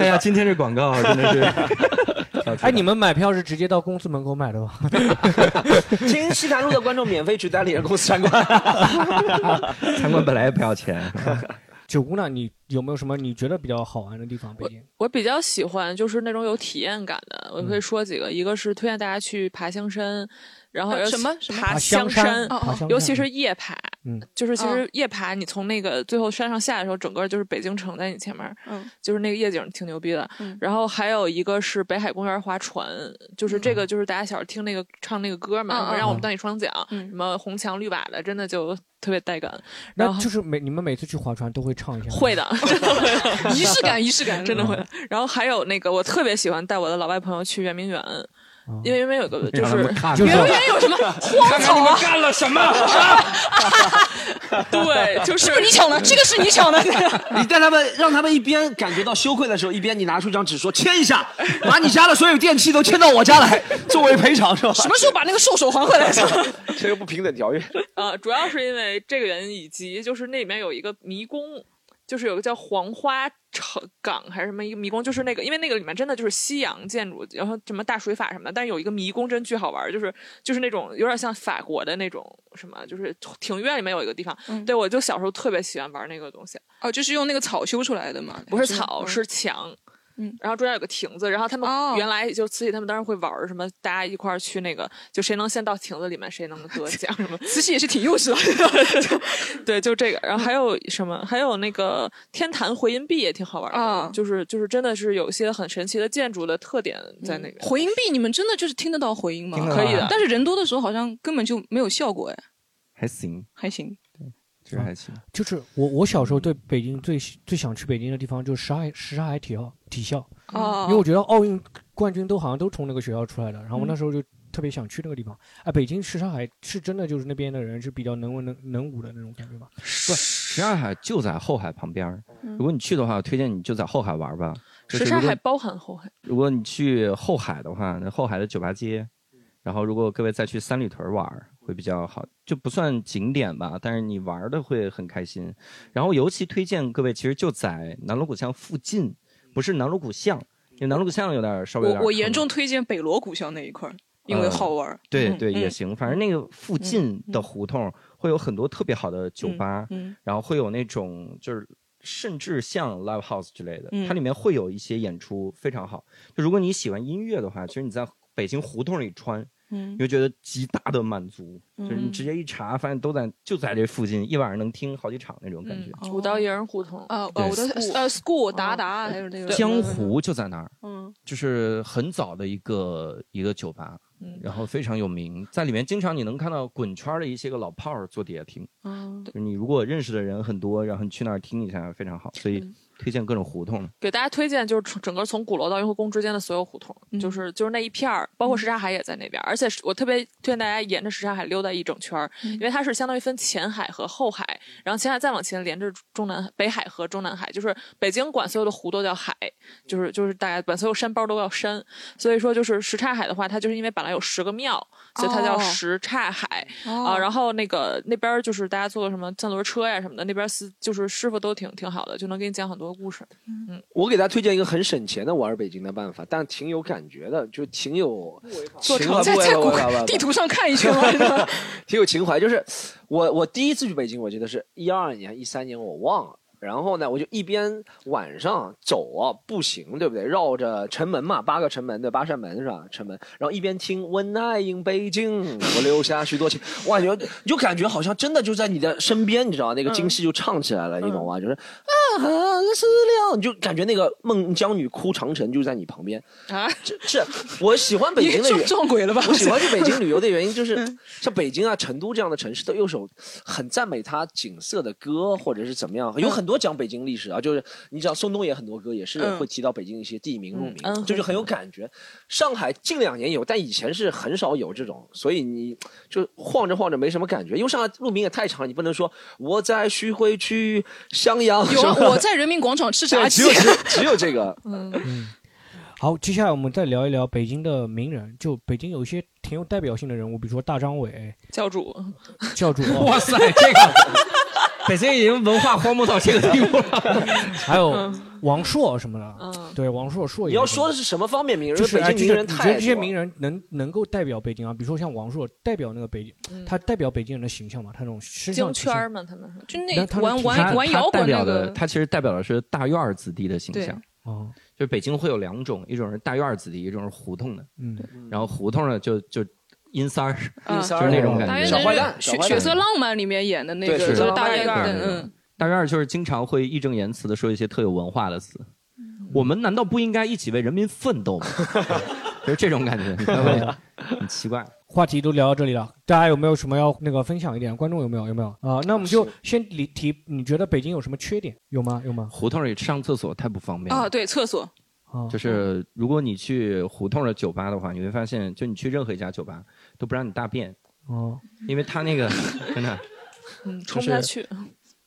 哎呀，今天这广告真的是。哎，你们买票是直接到公司门口买的吗？听西南路的观众免费去代理人公司参观，参观本来也不要钱。九姑娘，你有没有什么你觉得比较好玩的地方？北京，我比较喜欢就是那种有体验感的，我可以说几个，一个是推荐大家去爬香山。然后什么爬香山，尤其是夜爬，嗯，就是其实夜爬，你从那个最后山上下的时候，整个就是北京城在你前面，嗯，就是那个夜景挺牛逼的。然后还有一个是北海公园划船，就是这个就是大家小时候听那个唱那个歌嘛，让我们当你双桨，什么红墙绿瓦的，真的就特别带感。然后就是每你们每次去划船都会唱一下，会的 仪式感，仪式感，真的会。然后还有那个我特别喜欢带我的老外朋友去圆明园。因为因为有个就是圆明园有什么荒草啊？干了什么？对，就是是不是你抢的，这个是你抢的。你带他们，让他们一边感觉到羞愧的时候，一边你拿出一张纸说签一下，把你家的所有电器都签到我家来作为赔偿，是吧？什么时候把那个兽首还回来？这个不平等条约。啊，主要是因为这个原因，以及就是那里面有一个迷宫。就是有个叫黄花城港还是什么一个迷宫，就是那个，因为那个里面真的就是西洋建筑，然后什么大水法什么的，但是有一个迷宫真巨好玩，就是就是那种有点像法国的那种什么，就是庭院里面有一个地方，对我就小时候特别喜欢玩那个东西。哦，就是用那个草修出来的吗？不是草，是墙。嗯，然后中间有个亭子，然后他们原来就慈禧他们当时会玩什么，大家一块儿去那个，就谁能先到亭子里面，谁能得奖什么。慈禧也是挺幼稚的，对，就这个。然后还有什么？还有那个天坛回音壁也挺好玩的，就是就是真的是有一些很神奇的建筑的特点在那个回音壁，你们真的就是听得到回音吗？可以的，但是人多的时候好像根本就没有效果哎。还行，还行。其实还行，就是我我小时候对北京最最想去北京的地方就是什刹什刹海体校体校啊，因为我觉得奥运冠军都好像都从那个学校出来的，然后我那时候就特别想去那个地方。哎，北京什刹海是真的就是那边的人是比较能文能能武的那种感觉吧？不，什刹海就在后海旁边如果你去的话，我推荐你就在后海玩吧。什刹海包含后海。如果你去后海的话，那后海的酒吧街，然后如果各位再去三里屯玩。会比较好，就不算景点吧，但是你玩的会很开心。然后尤其推荐各位，其实就在南锣鼓巷附近，不是南锣鼓巷，因为南锣鼓巷有点稍微有点。我我严重推荐北锣鼓巷那一块因为好玩。对对也行，反正那个附近的胡同会有很多特别好的酒吧，然后会有那种就是甚至像 live house 之类的，它里面会有一些演出非常好。就如果你喜欢音乐的话，其实你在北京胡同里穿。嗯，你会觉得极大的满足，就是你直接一查，发现都在就在这附近，一晚上能听好几场那种感觉。五道营胡同啊，我的呃，school 达达还有那个江湖就在那儿，嗯，就是很早的一个一个酒吧，嗯，然后非常有名，在里面经常你能看到滚圈的一些个老炮儿坐底下听，嗯，就是你如果认识的人很多，然后你去那儿听一下，非常好，所以推荐各种胡同？给大家推荐就是整个从鼓楼到雍和宫之间的所有胡同，就是就是那一片儿，包括什刹海也在那边。而且我特别推荐大家沿着什刹海溜达一整圈儿，因为它是相当于分前海和后海，然后前海再往前连着中南北海和中南海，就是北京管所有的湖都叫海，就是就是大家管所有山包都叫山。所以说就是什刹海的话，它就是因为本来有十个庙，所以它叫什刹海啊。然后那个那边就是大家坐什么三轮车呀什么的，那边司就是师傅都挺挺好的，就能给你讲很多故事。嗯，我给大家推荐一个很省钱的玩北京的办法，但挺有感觉的，就挺有情怀。在在地图上看一圈 挺有情怀。就是我我第一次去北京，我记得是一二年、一三年，我忘了。然后呢，我就一边晚上走啊，步行，对不对？绕着城门嘛，八个城门对，八扇门是吧？城门，然后一边听《When I in 北京》，我留下许多情，哇，就就感觉好像真的就在你的身边，你知道那个京戏就唱起来了，你懂吗？就是啊，思量，你就感觉那个孟姜女哭长城就在你旁边啊。这是我喜欢北京的原撞鬼了吧？我喜欢去北京旅游的原因就是，像北京啊、成都这样的城市，都有首很赞美它景色的歌，或者是怎么样，有很。多讲北京历史啊，就是你知道宋冬野很多歌也是会提到北京一些地名路名，这就很有感觉。上海近两年有，但以前是很少有这种，所以你就晃着晃着没什么感觉。因为上海路名也太长，你不能说我在徐汇区襄阳，有我在人民广场吃炸鸡，只有只有这个。嗯，好，接下来我们再聊一聊北京的名人，就北京有一些挺有代表性的人物，比如说大张伟。教主，教主，哇塞，这个。北京已经文化荒漠到这个地步了，还有王朔什么的，嗯，对，王朔朔。你要说的是什么方面名人？就是北京名人太这些名人能能够代表北京啊？比如说像王朔，代表那个北京，他代表北京人的形象嘛？他那种京圈嘛？他们就那玩玩玩摇滚那个，他其实代表的是大院子弟的形象。哦，就北京会有两种，一种是大院子弟，一种是胡同的。嗯，然后胡同呢，就就。阴三儿，就是那种感觉，小坏蛋，血血色浪漫里面演的那个，就是大院儿。嗯，大院儿就是经常会义正言辞的说一些特有文化的词。我们难道不应该一起为人民奋斗吗？就是这种感觉，很奇怪。话题都聊到这里了，大家有没有什么要那个分享一点？观众有没有？有没有啊？那我们就先提提，你觉得北京有什么缺点？有吗？有吗？胡同里上厕所太不方便啊！对，厕所。就是如果你去胡同的酒吧的话，你会发现，就你去任何一家酒吧都不让你大便哦，因为他那个 真的，嗯，冲不下去。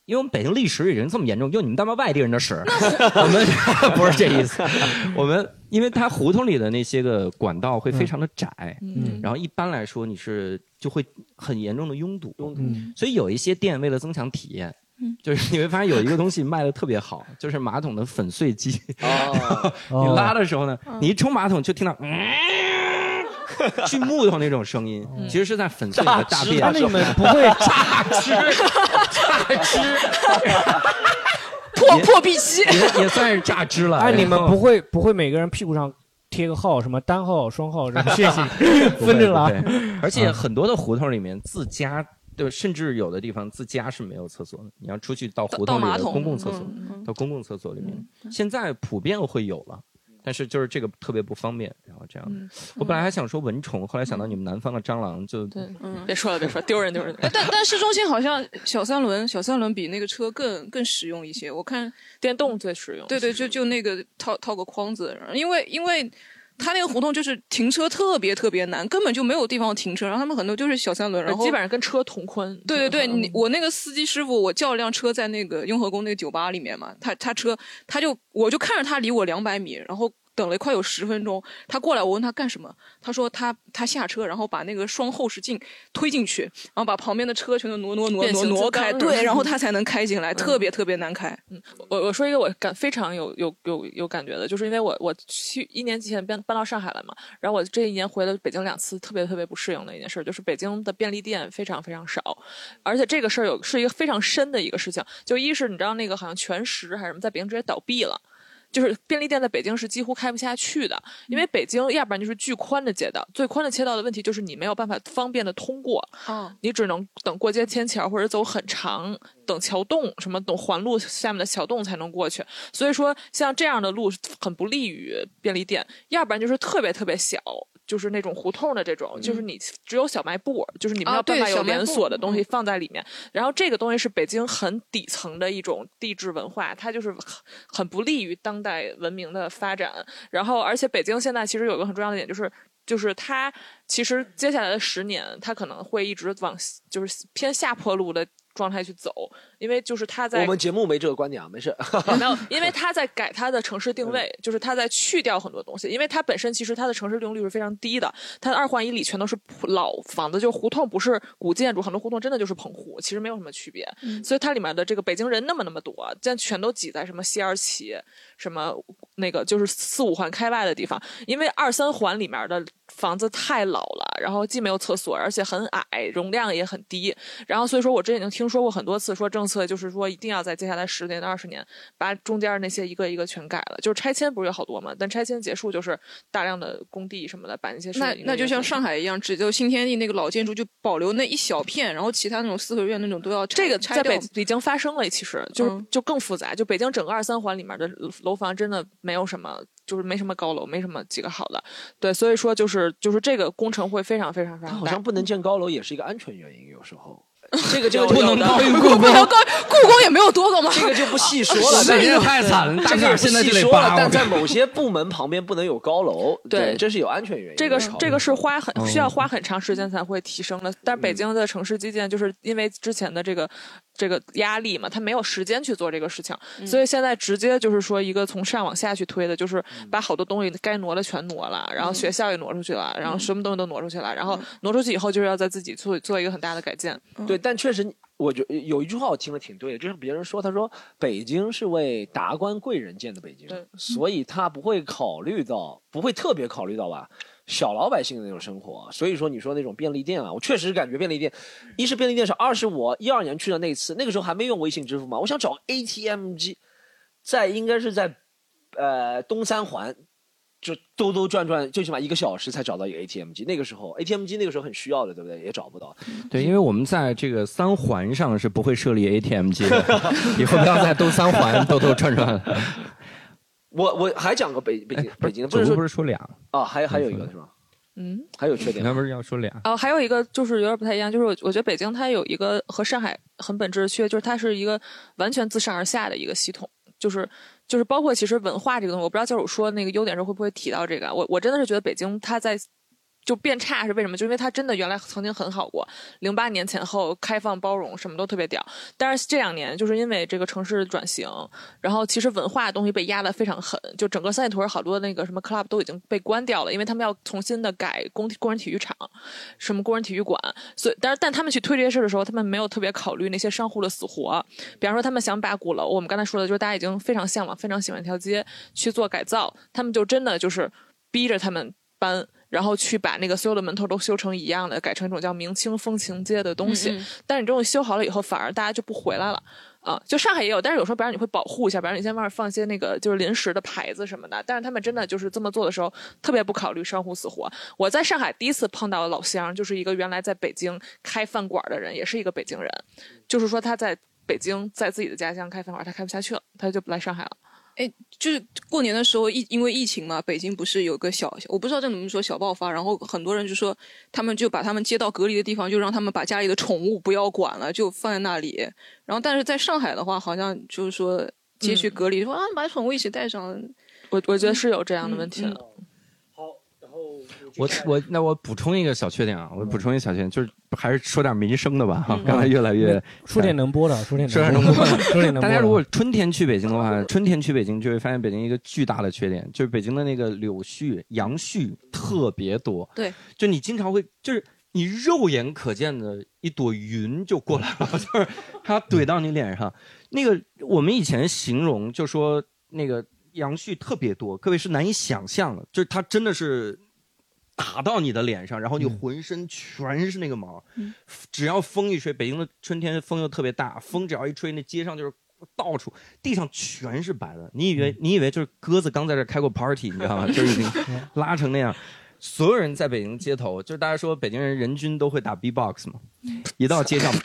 因为我们北京历史已经这么严重，就你们他妈外地人的屎，我们不是这意思。我们因为它胡同里的那些个管道会非常的窄，嗯，然后一般来说你是就会很严重的拥堵，拥堵。所以有一些店为了增强体验。就是你会发现有一个东西卖的特别好，就是马桶的粉碎机。哦，你拉的时候呢，你一冲马桶就听到嗯，锯木头那种声音，其实是在粉碎你的大便。那你们不会榨汁？榨汁？破破壁机也算是榨汁。了。哎，你们不会不会每个人屁股上贴个号，什么单号、双号，谢谢，分着了。而且很多的胡同里面自家。对，甚至有的地方自家是没有厕所的，你要出去到胡同里的公共厕所，到公共厕所里面。现在普遍会有了，但是就是这个特别不方便。然后这样，我本来还想说蚊虫，后来想到你们南方的蟑螂，就对，嗯别说了，别说，丢人丢人。但 但市中心好像小三轮，小三轮比那个车更更实用一些。我看电动最实用。对对，就就那个套套个筐子，因为因为。他那个胡同就是停车特别特别难，根本就没有地方停车。然后他们很多就是小三轮，然后基本上跟车同宽。对对对，你我那个司机师傅，我叫了辆车在那个雍和宫那个酒吧里面嘛，他他车他就我就看着他离我两百米，然后。等了快有十分钟，他过来，我问他干什么，他说他他下车，然后把那个双后视镜推进去，然后把旁边的车全都挪挪挪挪挪开，对，然后 他才能开进来，特别特别难开。嗯，我我说一个我感非常有有有有感觉的，就是因为我我去一年之前搬搬到上海来嘛，然后我这一年回了北京两次，特别特别不适应的一件事，就是北京的便利店非常非常少，而且这个事儿有是一个非常深的一个事情，就一是你知道那个好像全食还是什么，在北京直接倒闭了。就是便利店在北京是几乎开不下去的，因为北京要不然就是巨宽的街道，最宽的街道的问题就是你没有办法方便的通过，你只能等过街天桥或者走很长，等桥洞什么等环路下面的小洞才能过去。所以说像这样的路很不利于便利店，要不然就是特别特别小。就是那种胡同的这种，就是你只有小卖部，就是你们啊要办法有连锁的东西嗯放在里面。然后这个东西是北京很底层的一种地质文化，它就是很很不利于当代文明的发展。然后，而且北京现在其实有一个很重要的点就是。就是它其实接下来的十年，它可能会一直往就是偏下坡路的状态去走，因为就是他在我们节目没这个观点啊，没事。没有，因为 他在改他的城市定位，就是他在去掉很多东西。因为它本身其实它的城市利用率是非常低的，它的二环以里全都是老房子，就胡同不是古建筑，很多胡同真的就是棚户，其实没有什么区别。嗯所以它里面的这个北京人那么那么多，现在全都挤在什么西二旗、什么那个就是四五环开外的地方，因为二三环里面的房子太老了，然后既没有厕所，而且很矮，容量也很低。然后所以说我之前已经听说过很多次，说政策就是说一定要在接下来十年到二十年把中间那些一个一个全改了。就是拆迁不是有好多嘛，但拆迁结束就是大量的工地什么的，把那些那那就像上海一样，只就新天地那个老建筑就保留那一小片，然后其他那种四合院那种都要拆这个在拆掉北已经发生了，其实就是、嗯就更复杂。就北京整个二三环里面的楼房真的没有什么，就是没什么高楼，没什么几个好的。对，所以说就是就是这个工程会非常非常非常大。好像不能建高楼也是一个安全原因，有时候。这个这个不能高于故宫，故宫也没有多高嘛。这个就不细说了，是但这个太惨了这个也不现在就得细说了扒但在某些部门旁边不能有高楼，对这是有安全原因。这个是这个是花很哦需要花很长时间才会提升的，但是北京的城市基建就是因为之前的这个这个压力嘛，他没有时间去做这个事情，所以现在直接就是说一个从上往下去推的，就是把好多东西该挪的全挪了，然后学校也挪出去了，然后什么东西都挪出去了，然后挪出去以后就是要在自己做做一个很大的改建。对，但确实，我觉有一句话我听了挺对的，就是别人说，他说北京是为达官贵人建的北京，所以他不会考虑到，不会特别考虑到吧。小老百姓的那种生活，所以说你说那种便利店啊，我确实感觉便利店，一是便利店少，二是我一二年去的那次，那个时候还没用微信支付嘛，我想找 ATM 机，在应该是在呃东三环，就兜兜转转，最起码一个小时才找到一个 ATM 机。那个时候 ATM 机那个时候很需要的，对不对？也找不到。对，因为我们在这个三环上是不会设立 ATM 机的，以后不要在东三环兜兜转转。我我还讲过北北京北京的，不是说不是说俩啊，还还有一个是吧？嗯，还有缺点。那不是要说俩？哦，还有一个就是有点不太一样，就是我我觉得北京它有一个和上海很本质的区别，就是它是一个完全自上而下的一个系统，就是就是包括其实文化这个东西，我不知道教主说那个优点时候会不会提到这个，我我真的是觉得北京它在。就变差是为什么？就因为它真的原来曾经很好过，零八年前后开放包容，什么都特别屌。但是这两年就是因为这个城市转型，然后其实文化的东西被压得非常狠，就整个三里屯好多那个什么 club 都已经被关掉了，因为他们要重新的改工工人体育场，什么工人体育馆。所以，但是但他们去推这些事的时候，他们没有特别考虑那些商户的死活。比方说，他们想把鼓楼，我们刚才说的就是大家已经非常向往、非常喜欢一条街去做改造，他们就真的就是逼着他们搬。然后去把那个所有的门头都修成一样的，改成一种叫明清风情街的东西。嗯嗯但是你这种修好了以后，反而大家就不回来了。啊，就上海也有，但是有时候，比方你会保护一下，比方你在外面放一些那个就是临时的牌子什么的。但是他们真的就是这么做的时候，特别不考虑商户死活。我在上海第一次碰到的老乡，就是一个原来在北京开饭馆的人，也是一个北京人，就是说他在北京在自己的家乡开饭馆，他开不下去了，他就来上海了。哎，就是过年的时候疫因为疫情嘛，北京不是有个小，我不知道这怎么说小爆发，然后很多人就说他们就把他们接到隔离的地方，就让他们把家里的宠物不要管了，就放在那里。然后但是在上海的话，好像就是说接去隔离，说啊把宠物一起带上。我我觉得是有这样的问题的。我我那我补充一个小缺点啊，我补充一个小缺点，就是还是说点民生的吧哈。刚才越来越说点能播的，说点能播的，能播的。说点能播的。大家如果春天去北京的话，春天去北京就会发现北京一个巨大的缺点，就是北京的那个柳絮、杨絮特别多。对，就你经常会就是。你肉眼可见的一朵云就过来了，就是它怼到你脸上。那个我们以前形容就说那个杨絮特别多，各位是难以想象的，就是它真的是打到你的脸上，然后你浑身全是那个毛。嗯只要风一吹，北京的春天风又特别大，风只要一吹，那街上就是到处地上全是白的。你以为你以为就是鸽子刚在这开过 party，你知道吗？就是已经拉成那样。所有人在北京街头，就是大家说北京人人均都会打 B-box 嘛，一到街上，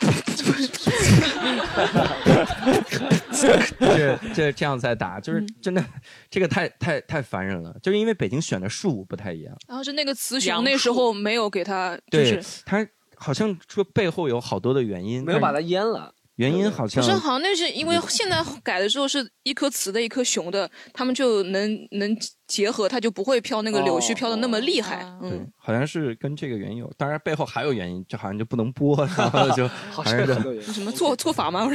这这这样在打，就是真的，这个太太太烦人了，就是因为北京选的树不太一样。然后是那个雌雄那时候没有给他，对他好像说背后有好多的原因，没有把它阉了。原因好像不是，好像那是因为现在改的时候是一颗雌的，一颗雄的，他们就能能结合，它就不会飘那个柳絮飘的那么厉害。嗯，好像是跟这个原因有，当然背后还有原因，就好像就不能播，然后就 好像是什么做做法吗？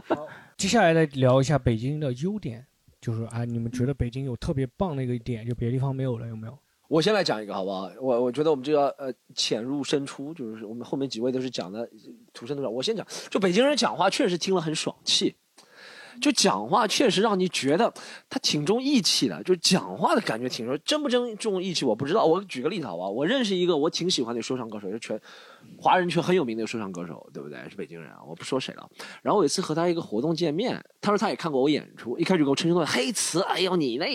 接下来来聊一下北京的优点，就是啊，你们觉得北京有特别棒的一个点，就别的地方没有了，有没有？我先来讲一个好不好？我我觉得我们就要呃浅入深出，就是我们后面几位都是讲的土生土长。我先讲，就北京人讲话确实听了很爽气，就讲话确实让你觉得他挺重义气的，就讲话的感觉挺说，真不真重义气我不知道。我举个例子好不好？我认识一个我挺喜欢的说唱歌手，就全。华人圈很有名的说唱歌手，对不对？是北京人啊，我不说谁了。然后有一次和他一个活动见面，他说他也看过我演出，一开始给我称兄道弟黑词，哎呦你那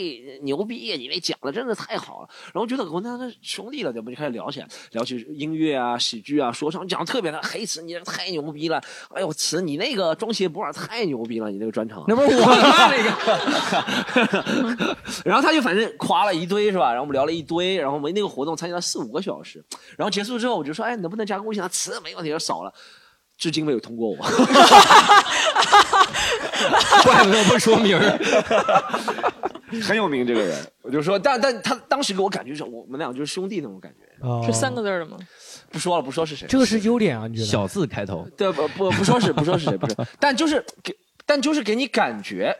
牛逼，你那讲的真的太好了。然后觉得我那那兄弟了，对不？就开始聊起来，聊起音乐啊、喜剧啊、说唱，讲的特别的黑词，你太牛逼了。哎呦词，你那个装鞋不二太牛逼了，你那个专场。那不是我吗？那个。然后他就反正夸了一堆，是吧？然后我们聊了一堆，然后我们那个活动参加了四五个小时。然后结束之后，我就说，哎，能不能加个？我想词没问题，少了，至今没有通过我。怪不得不说名儿，很有名这个人。我就说，但但他当时给我感觉是我们俩就是兄弟那种感觉。是三个字的吗？不说了，不说是谁。这个是优点啊，你觉得？小字开头。对，不不不说是不说是谁，不是。但就是给，但就是给你感觉。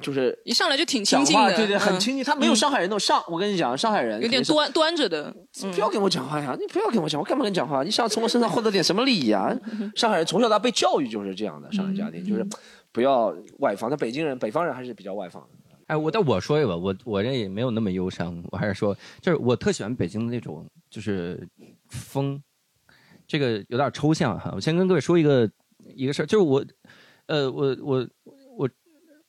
就是一上来就挺亲近的，对对，很亲近。他没有上海人那种上，我跟你讲，上海人有点端端着的。不要跟我讲话呀！你不要跟我讲，我干嘛跟你讲话？你想从我身上获得点什么利益啊？上海人从小到大被教育就是这样的，上海家庭就是不要外放。那北京人、北方人还是比较外放的。哎，我但我说一个，我我这也没有那么忧伤，我还是说，就是我特喜欢北京的那种就是风，这个有点抽象哈。我先跟各位说一个一个事儿，就是我，呃，我我。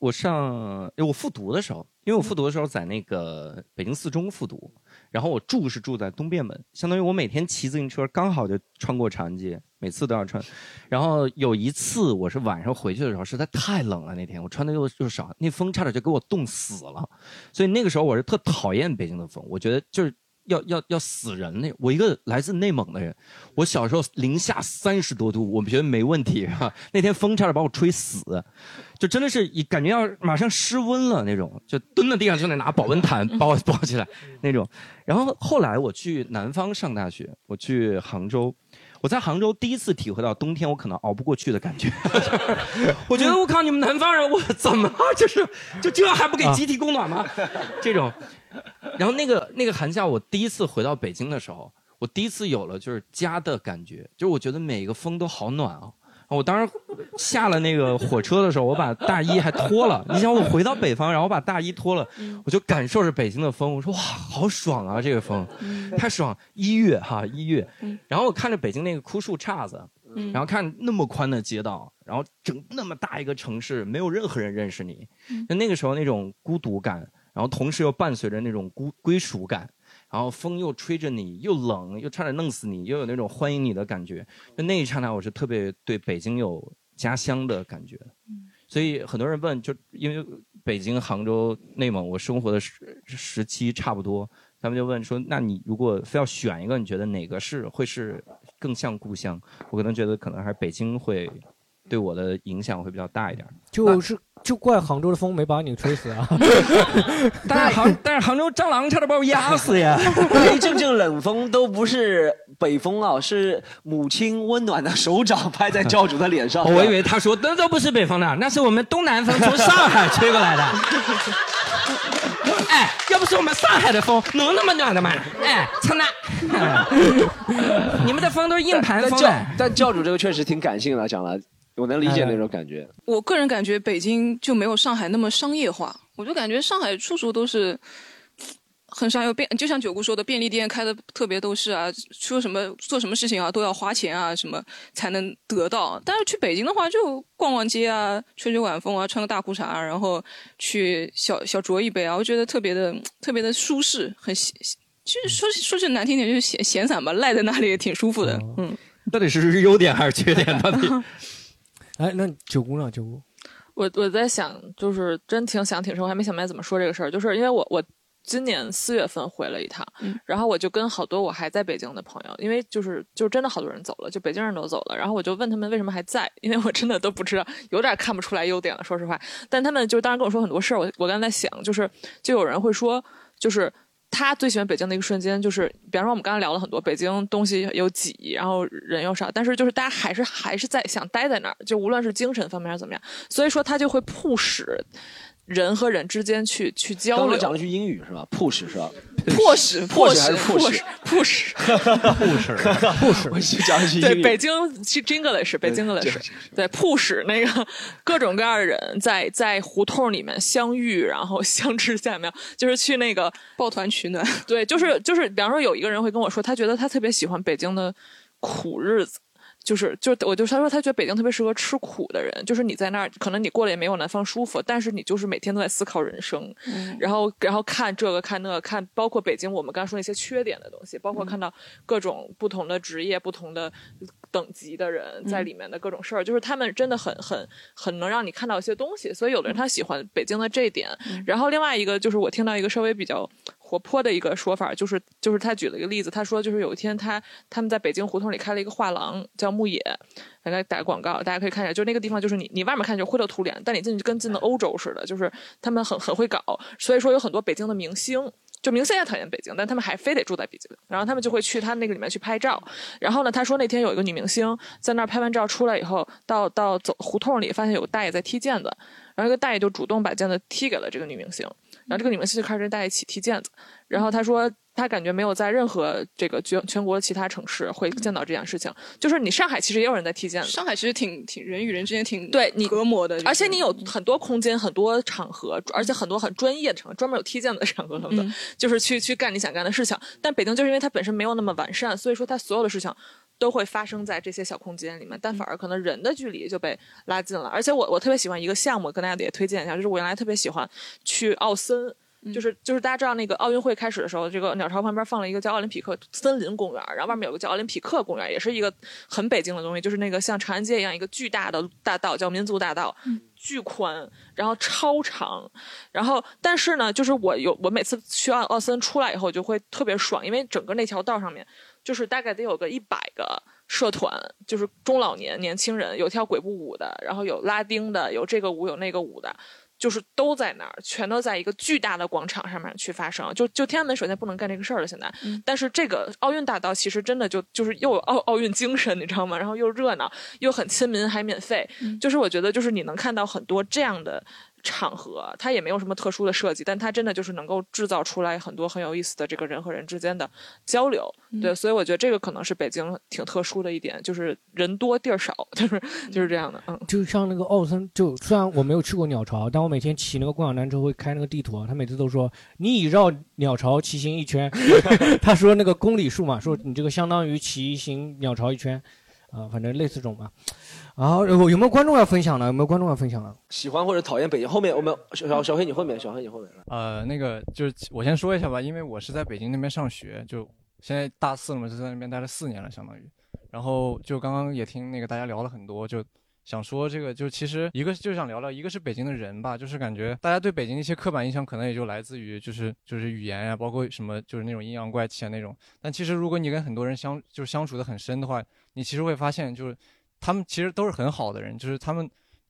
我上，我复读的时候，因为我复读的时候在那个北京四中复读，然后我住是住在东便门，相当于我每天骑自行车刚好就穿过长安街，每次都要穿。然后有一次我是晚上回去的时候，实在太冷了，那天我穿的又又少，那风差点就给我冻死了。所以那个时候我是特讨厌北京的风，我觉得就是。要要要死人那我一个来自内蒙的人，我小时候零下三十多度，我们觉得没问题哈。那天风差点把我吹死，就真的是一感觉要马上失温了那种，就蹲在地上就得拿保温毯把我抱起来那种。然后后来我去南方上大学，我去杭州。我在杭州第一次体会到冬天我可能熬不过去的感觉，我觉得我靠你们南方人我怎么就是就这还不给集体供暖吗？这种，然后那个那个寒假我第一次回到北京的时候，我第一次有了就是家的感觉，就是我觉得每一个风都好暖啊。我当时下了那个火车的时候，我把大衣还脱了。你想我回到北方，然后把大衣脱了，我就感受着北京的风。我说哇，好爽啊，这个风，太爽！一月哈，一月。然后我看着北京那个枯树杈子，然后看那么宽的街道，然后整那么大一个城市，没有任何人认识你，就那个时候那种孤独感，然后同时又伴随着那种孤归属感。然后风又吹着你，又冷，又差点弄死你，又有那种欢迎你的感觉。就那一刹那，我是特别对北京有家乡的感觉。所以很多人问，就因为北京、杭州、内蒙，我生活的时时期差不多，他们就问说：那你如果非要选一个，你觉得哪个是会是更像故乡？我可能觉得可能还是北京会对我的影响会比较大一点。就是。就怪杭州的风没把你吹死啊！但是杭 但是杭州蟑螂差点把我压死呀！一阵阵冷风都不是北风啊，是母亲温暖的手掌拍在教主的脸上。我以为他说那都不是北风的，那是我们东南风从上海吹过来的。哎，要不是我们上海的风能那么暖的吗？哎，操那！你们的风都是硬盘风。但教主这个确实挺感性的，讲了。我能理解那种感觉。我个人感觉北京就没有上海那么商业化，我就感觉上海处处都是很商业便，就像九姑说的，便利店开的特别都是啊，说什么做什么事情啊都要花钱啊，什么才能得到。但是去北京的话，就逛逛街啊，吹吹晚风啊，穿个大裤衩，然后去小小酌一杯啊，我觉得特别的特别的舒适，很闲其实说说句难听点，就是闲闲散吧，赖在那里也挺舒服的。嗯，到底是优点还是缺点？到底？哎，那九姑呢？九姑，我我在想，就是真挺想挺深，我还没想明白怎么说这个事儿。就是因为我我今年四月份回了一趟，然后我就跟好多我还在北京的朋友，因为就是就真的好多人走了，就北京人都走了，然后我就问他们为什么还在，因为我真的都不知道，有点看不出来优点了，说实话。但他们就当然跟我说很多事儿，我我刚才在想，就是就有人会说，就是。他最喜欢北京的一个瞬间，就是比方说我们刚才聊了很多，北京东西有挤，然后人又少，但是就是大家还是还是在想待在那儿，就无论是精神方面还是怎么样，所以说他就会迫使。人和人之间去去交流。刚刚讲了句英语是吧？push 是吧？迫使 迫使还是 push？push，push，push。我讲一句英语。对，北京去 English，北京 English。对，push 那个各种各样的人在在胡同里面相遇，然后相知，下面？就是去那个抱团取暖。对，就是就是，比方说有一个人会跟我说，他觉得他特别喜欢北京的苦日子。就是就我就他说他觉得北京特别适合吃苦的人，就是你在那儿可能你过得也没有南方舒服，但是你就是每天都在思考人生，然后然后看这个看那个看，包括北京我们刚说那些缺点的东西，包括看到各种不同的职业、不同的等级的人在里面的各种事儿，就是他们真的很很很能让你看到一些东西，所以有的人他喜欢北京的这一点。然后另外一个就是我听到一个稍微比较。活泼的一个说法，就是就是他举了一个例子，他说就是有一天他他们在北京胡同里开了一个画廊，叫牧野，给他打广告，大家可以看一下，就那个地方就是你你外面看就灰头土脸，但你进去跟进了欧洲似的，就是他们很很会搞，所以说有很多北京的明星，就明星也讨厌北京，但他们还非得住在北京，然后他们就会去他那个里面去拍照，然后呢，他说那天有一个女明星在那儿拍完照出来以后，到到走胡同里发现有个大爷在踢毽子，然后这个大爷就主动把毽子踢给了这个女明星。然后这个女明星就开始跟大家一起踢毽子，然后她说她感觉没有在任何这个全全国其他城市会见到这件事情。就是你上海其实也有人在踢毽子，上海其实挺挺人与人之间挺对你隔膜的，而且你有很多空间、很多场合，而且很多很专业的场合，专门有踢毽子的场合什么的，就是去去干你想干的事情。但北京就是因为它本身没有那么完善，所以说它所有的事情。都会发生在这些小空间里面，但反而可能人的距离就被拉近了。而且我我特别喜欢一个项目，跟大家也推荐一下，就是我原来特别喜欢去奥森，就是就是大家知道那个奥运会开始的时候，这个鸟巢旁边放了一个叫奥林匹克森林公园，然后外面有个叫奥林匹克公园，也是一个很北京的东西，就是那个像长安街一样一个巨大的大道叫民族大道，巨宽，然后超长，然后但是呢，就是我有我每次去奥奥森出来以后就会特别爽，因为整个那条道上面。就是大概得有个一百个社团，就是中老年年轻人，有跳鬼步舞的，然后有拉丁的，有这个舞有那个舞的，就是都在那儿，全都在一个巨大的广场上面去发生。就就天安门首先不能干这个事儿了，现在，但是这个奥运大道其实真的就就是又有奥奥运精神，你知道吗？然后又热闹，又很亲民，还免费。就是我觉得就是你能看到很多这样的。场合，它也没有什么特殊的设计，但它真的就是能够制造出来很多很有意思的这个人和人之间的交流。对，所以我觉得这个可能是北京挺特殊的一点，就是人多地儿少，就是就是这样的。嗯，就像那个奥森，就虽然我没有去过鸟巢，但我每天骑那个共享单车会开那个地图，他每次都说你已绕鸟巢骑行一圈，他说那个公里数嘛，说你这个相当于骑行鸟巢一圈，啊，反正类似这种吧。然后，有有没有观众要分享的？有没有观众要分享的？喜欢或者讨厌北京？后面我们小小小黑，你后面，小黑你后面。呃，那个就是我先说一下吧，因为我是在北京那边上学，就现在大四了嘛，就在那边待了四年了，相当于。然后就刚刚也听那个大家聊了很多，就想说这个，就其实一个就想聊聊，一个是北京的人吧，就是感觉大家对北京的一些刻板印象可能也就来自于就是就是语言呀，包括什么就是那种阴阳怪气啊那种。但其实如果你跟很多人相就是相处的很深的话，你其实会发现就是。他们其实都是很好的人，就是他们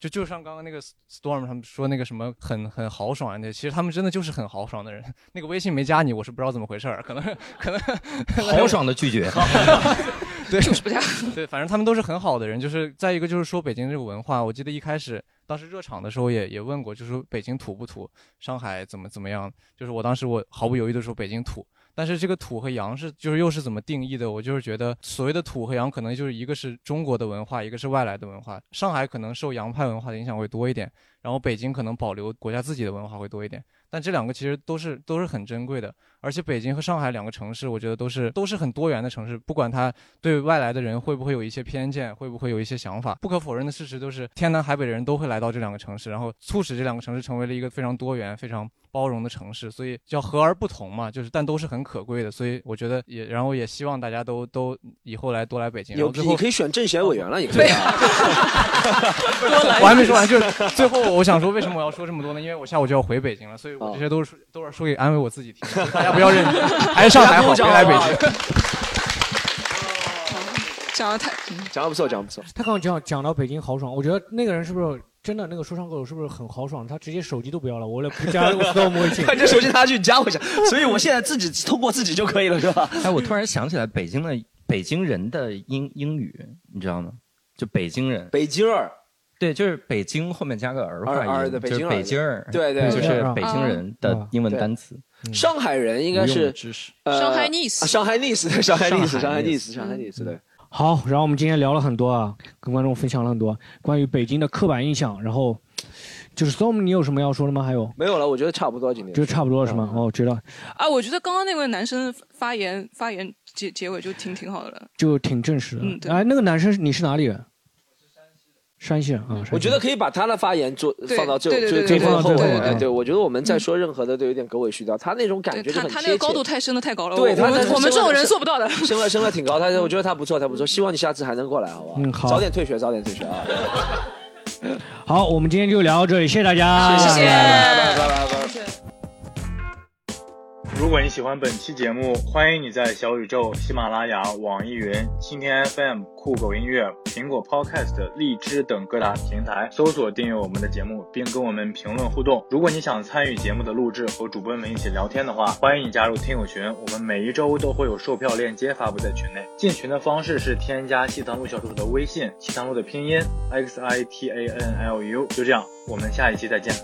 就就像刚刚那个 storm 他们说那个什么很很豪爽那，其实他们真的就是很豪爽的人。那个微信没加你，我是不知道怎么回事儿，可能可能 豪爽的拒绝，对，就是不加。对，反正他们都是很好的人。就是再一个就是说北京这个文化，我记得一开始当时热场的时候也也问过，就是说北京土不土，上海怎么怎么样？就是我当时我毫不犹豫的说北京土。但是这个土和洋是就是又是怎么定义的？我就是觉得所谓的土和洋可能就是一个是中国的文化，一个是外来的文化。上海可能受洋派文化的影响会多一点，然后北京可能保留国家自己的文化会多一点。但这两个其实都是都是很珍贵的，而且北京和上海两个城市，我觉得都是都是很多元的城市。不管它对外来的人会不会有一些偏见，会不会有一些想法，不可否认的事实都是天南海北的人都会来到这两个城市，然后促使这两个城市成为了一个非常多元、非常。包容的城市，所以叫和而不同嘛，就是但都是很可贵的。所以我觉得也，然后也希望大家都都以后来多来北京。有你可以选政协委员了，也可以。我还没说完，就是最后我想说，为什么我要说这么多呢？因为我下午就要回北京了，所以我这些都是都是说给安慰我自己听，大家不要认真，还是上海好，别来北京。讲的太讲的不错，讲的不错。他刚刚讲讲到北京豪爽，我觉得那个人是不是真的？那个说唱歌手是不是很豪爽？他直接手机都不要了，我来不加我都微信。反正手机拿去加我一下，所以我现在自己通过自己就可以了，是吧？哎，我突然想起来北京的北京人的英英语，你知道吗？就北京人，北京儿，对，就是北京后面加个儿化音，就是北京儿，对对，就是北京人的英文单词。上海人应该是上海 nice，上海 nice，上海 nice，上海 nice，上海 nice，对。好，然后我们今天聊了很多啊，跟观众分享了很多关于北京的刻板印象。然后就是 Storm，你有什么要说的吗？还有没有了？我觉得差不多，今天就差不多了是吗？哦，觉得啊，我觉得刚刚那位男生发言发言结结尾就挺挺好的了，就挺正式的。嗯，对。哎，那个男生你是哪里人？山西人啊，我觉得可以把他的发言做放到最最最后。对对对，我觉得我们在说任何的都有点狗尾续貂，他那种感觉就很他那个高度太深的太高了，对，我们我们这种人做不到的。升了升了挺高，他我觉得他不错，他不错，希望你下次还能过来，好不好？嗯，好。早点退学，早点退学啊。好，我们今天就聊到这里，谢谢大家，谢谢，拜拜拜拜。如果你喜欢本期节目，欢迎你在小宇宙、喜马拉雅、网易云、蜻蜓 FM、酷狗音乐、苹果 Podcast、荔枝等各大平台搜索订阅我们的节目，并跟我们评论互动。如果你想参与节目的录制和主播们一起聊天的话，欢迎你加入听友群。我们每一周都会有售票链接发布在群内。进群的方式是添加西塘路小助手的微信，西塘路的拼音 x i t a n l u。就这样，我们下一期再见。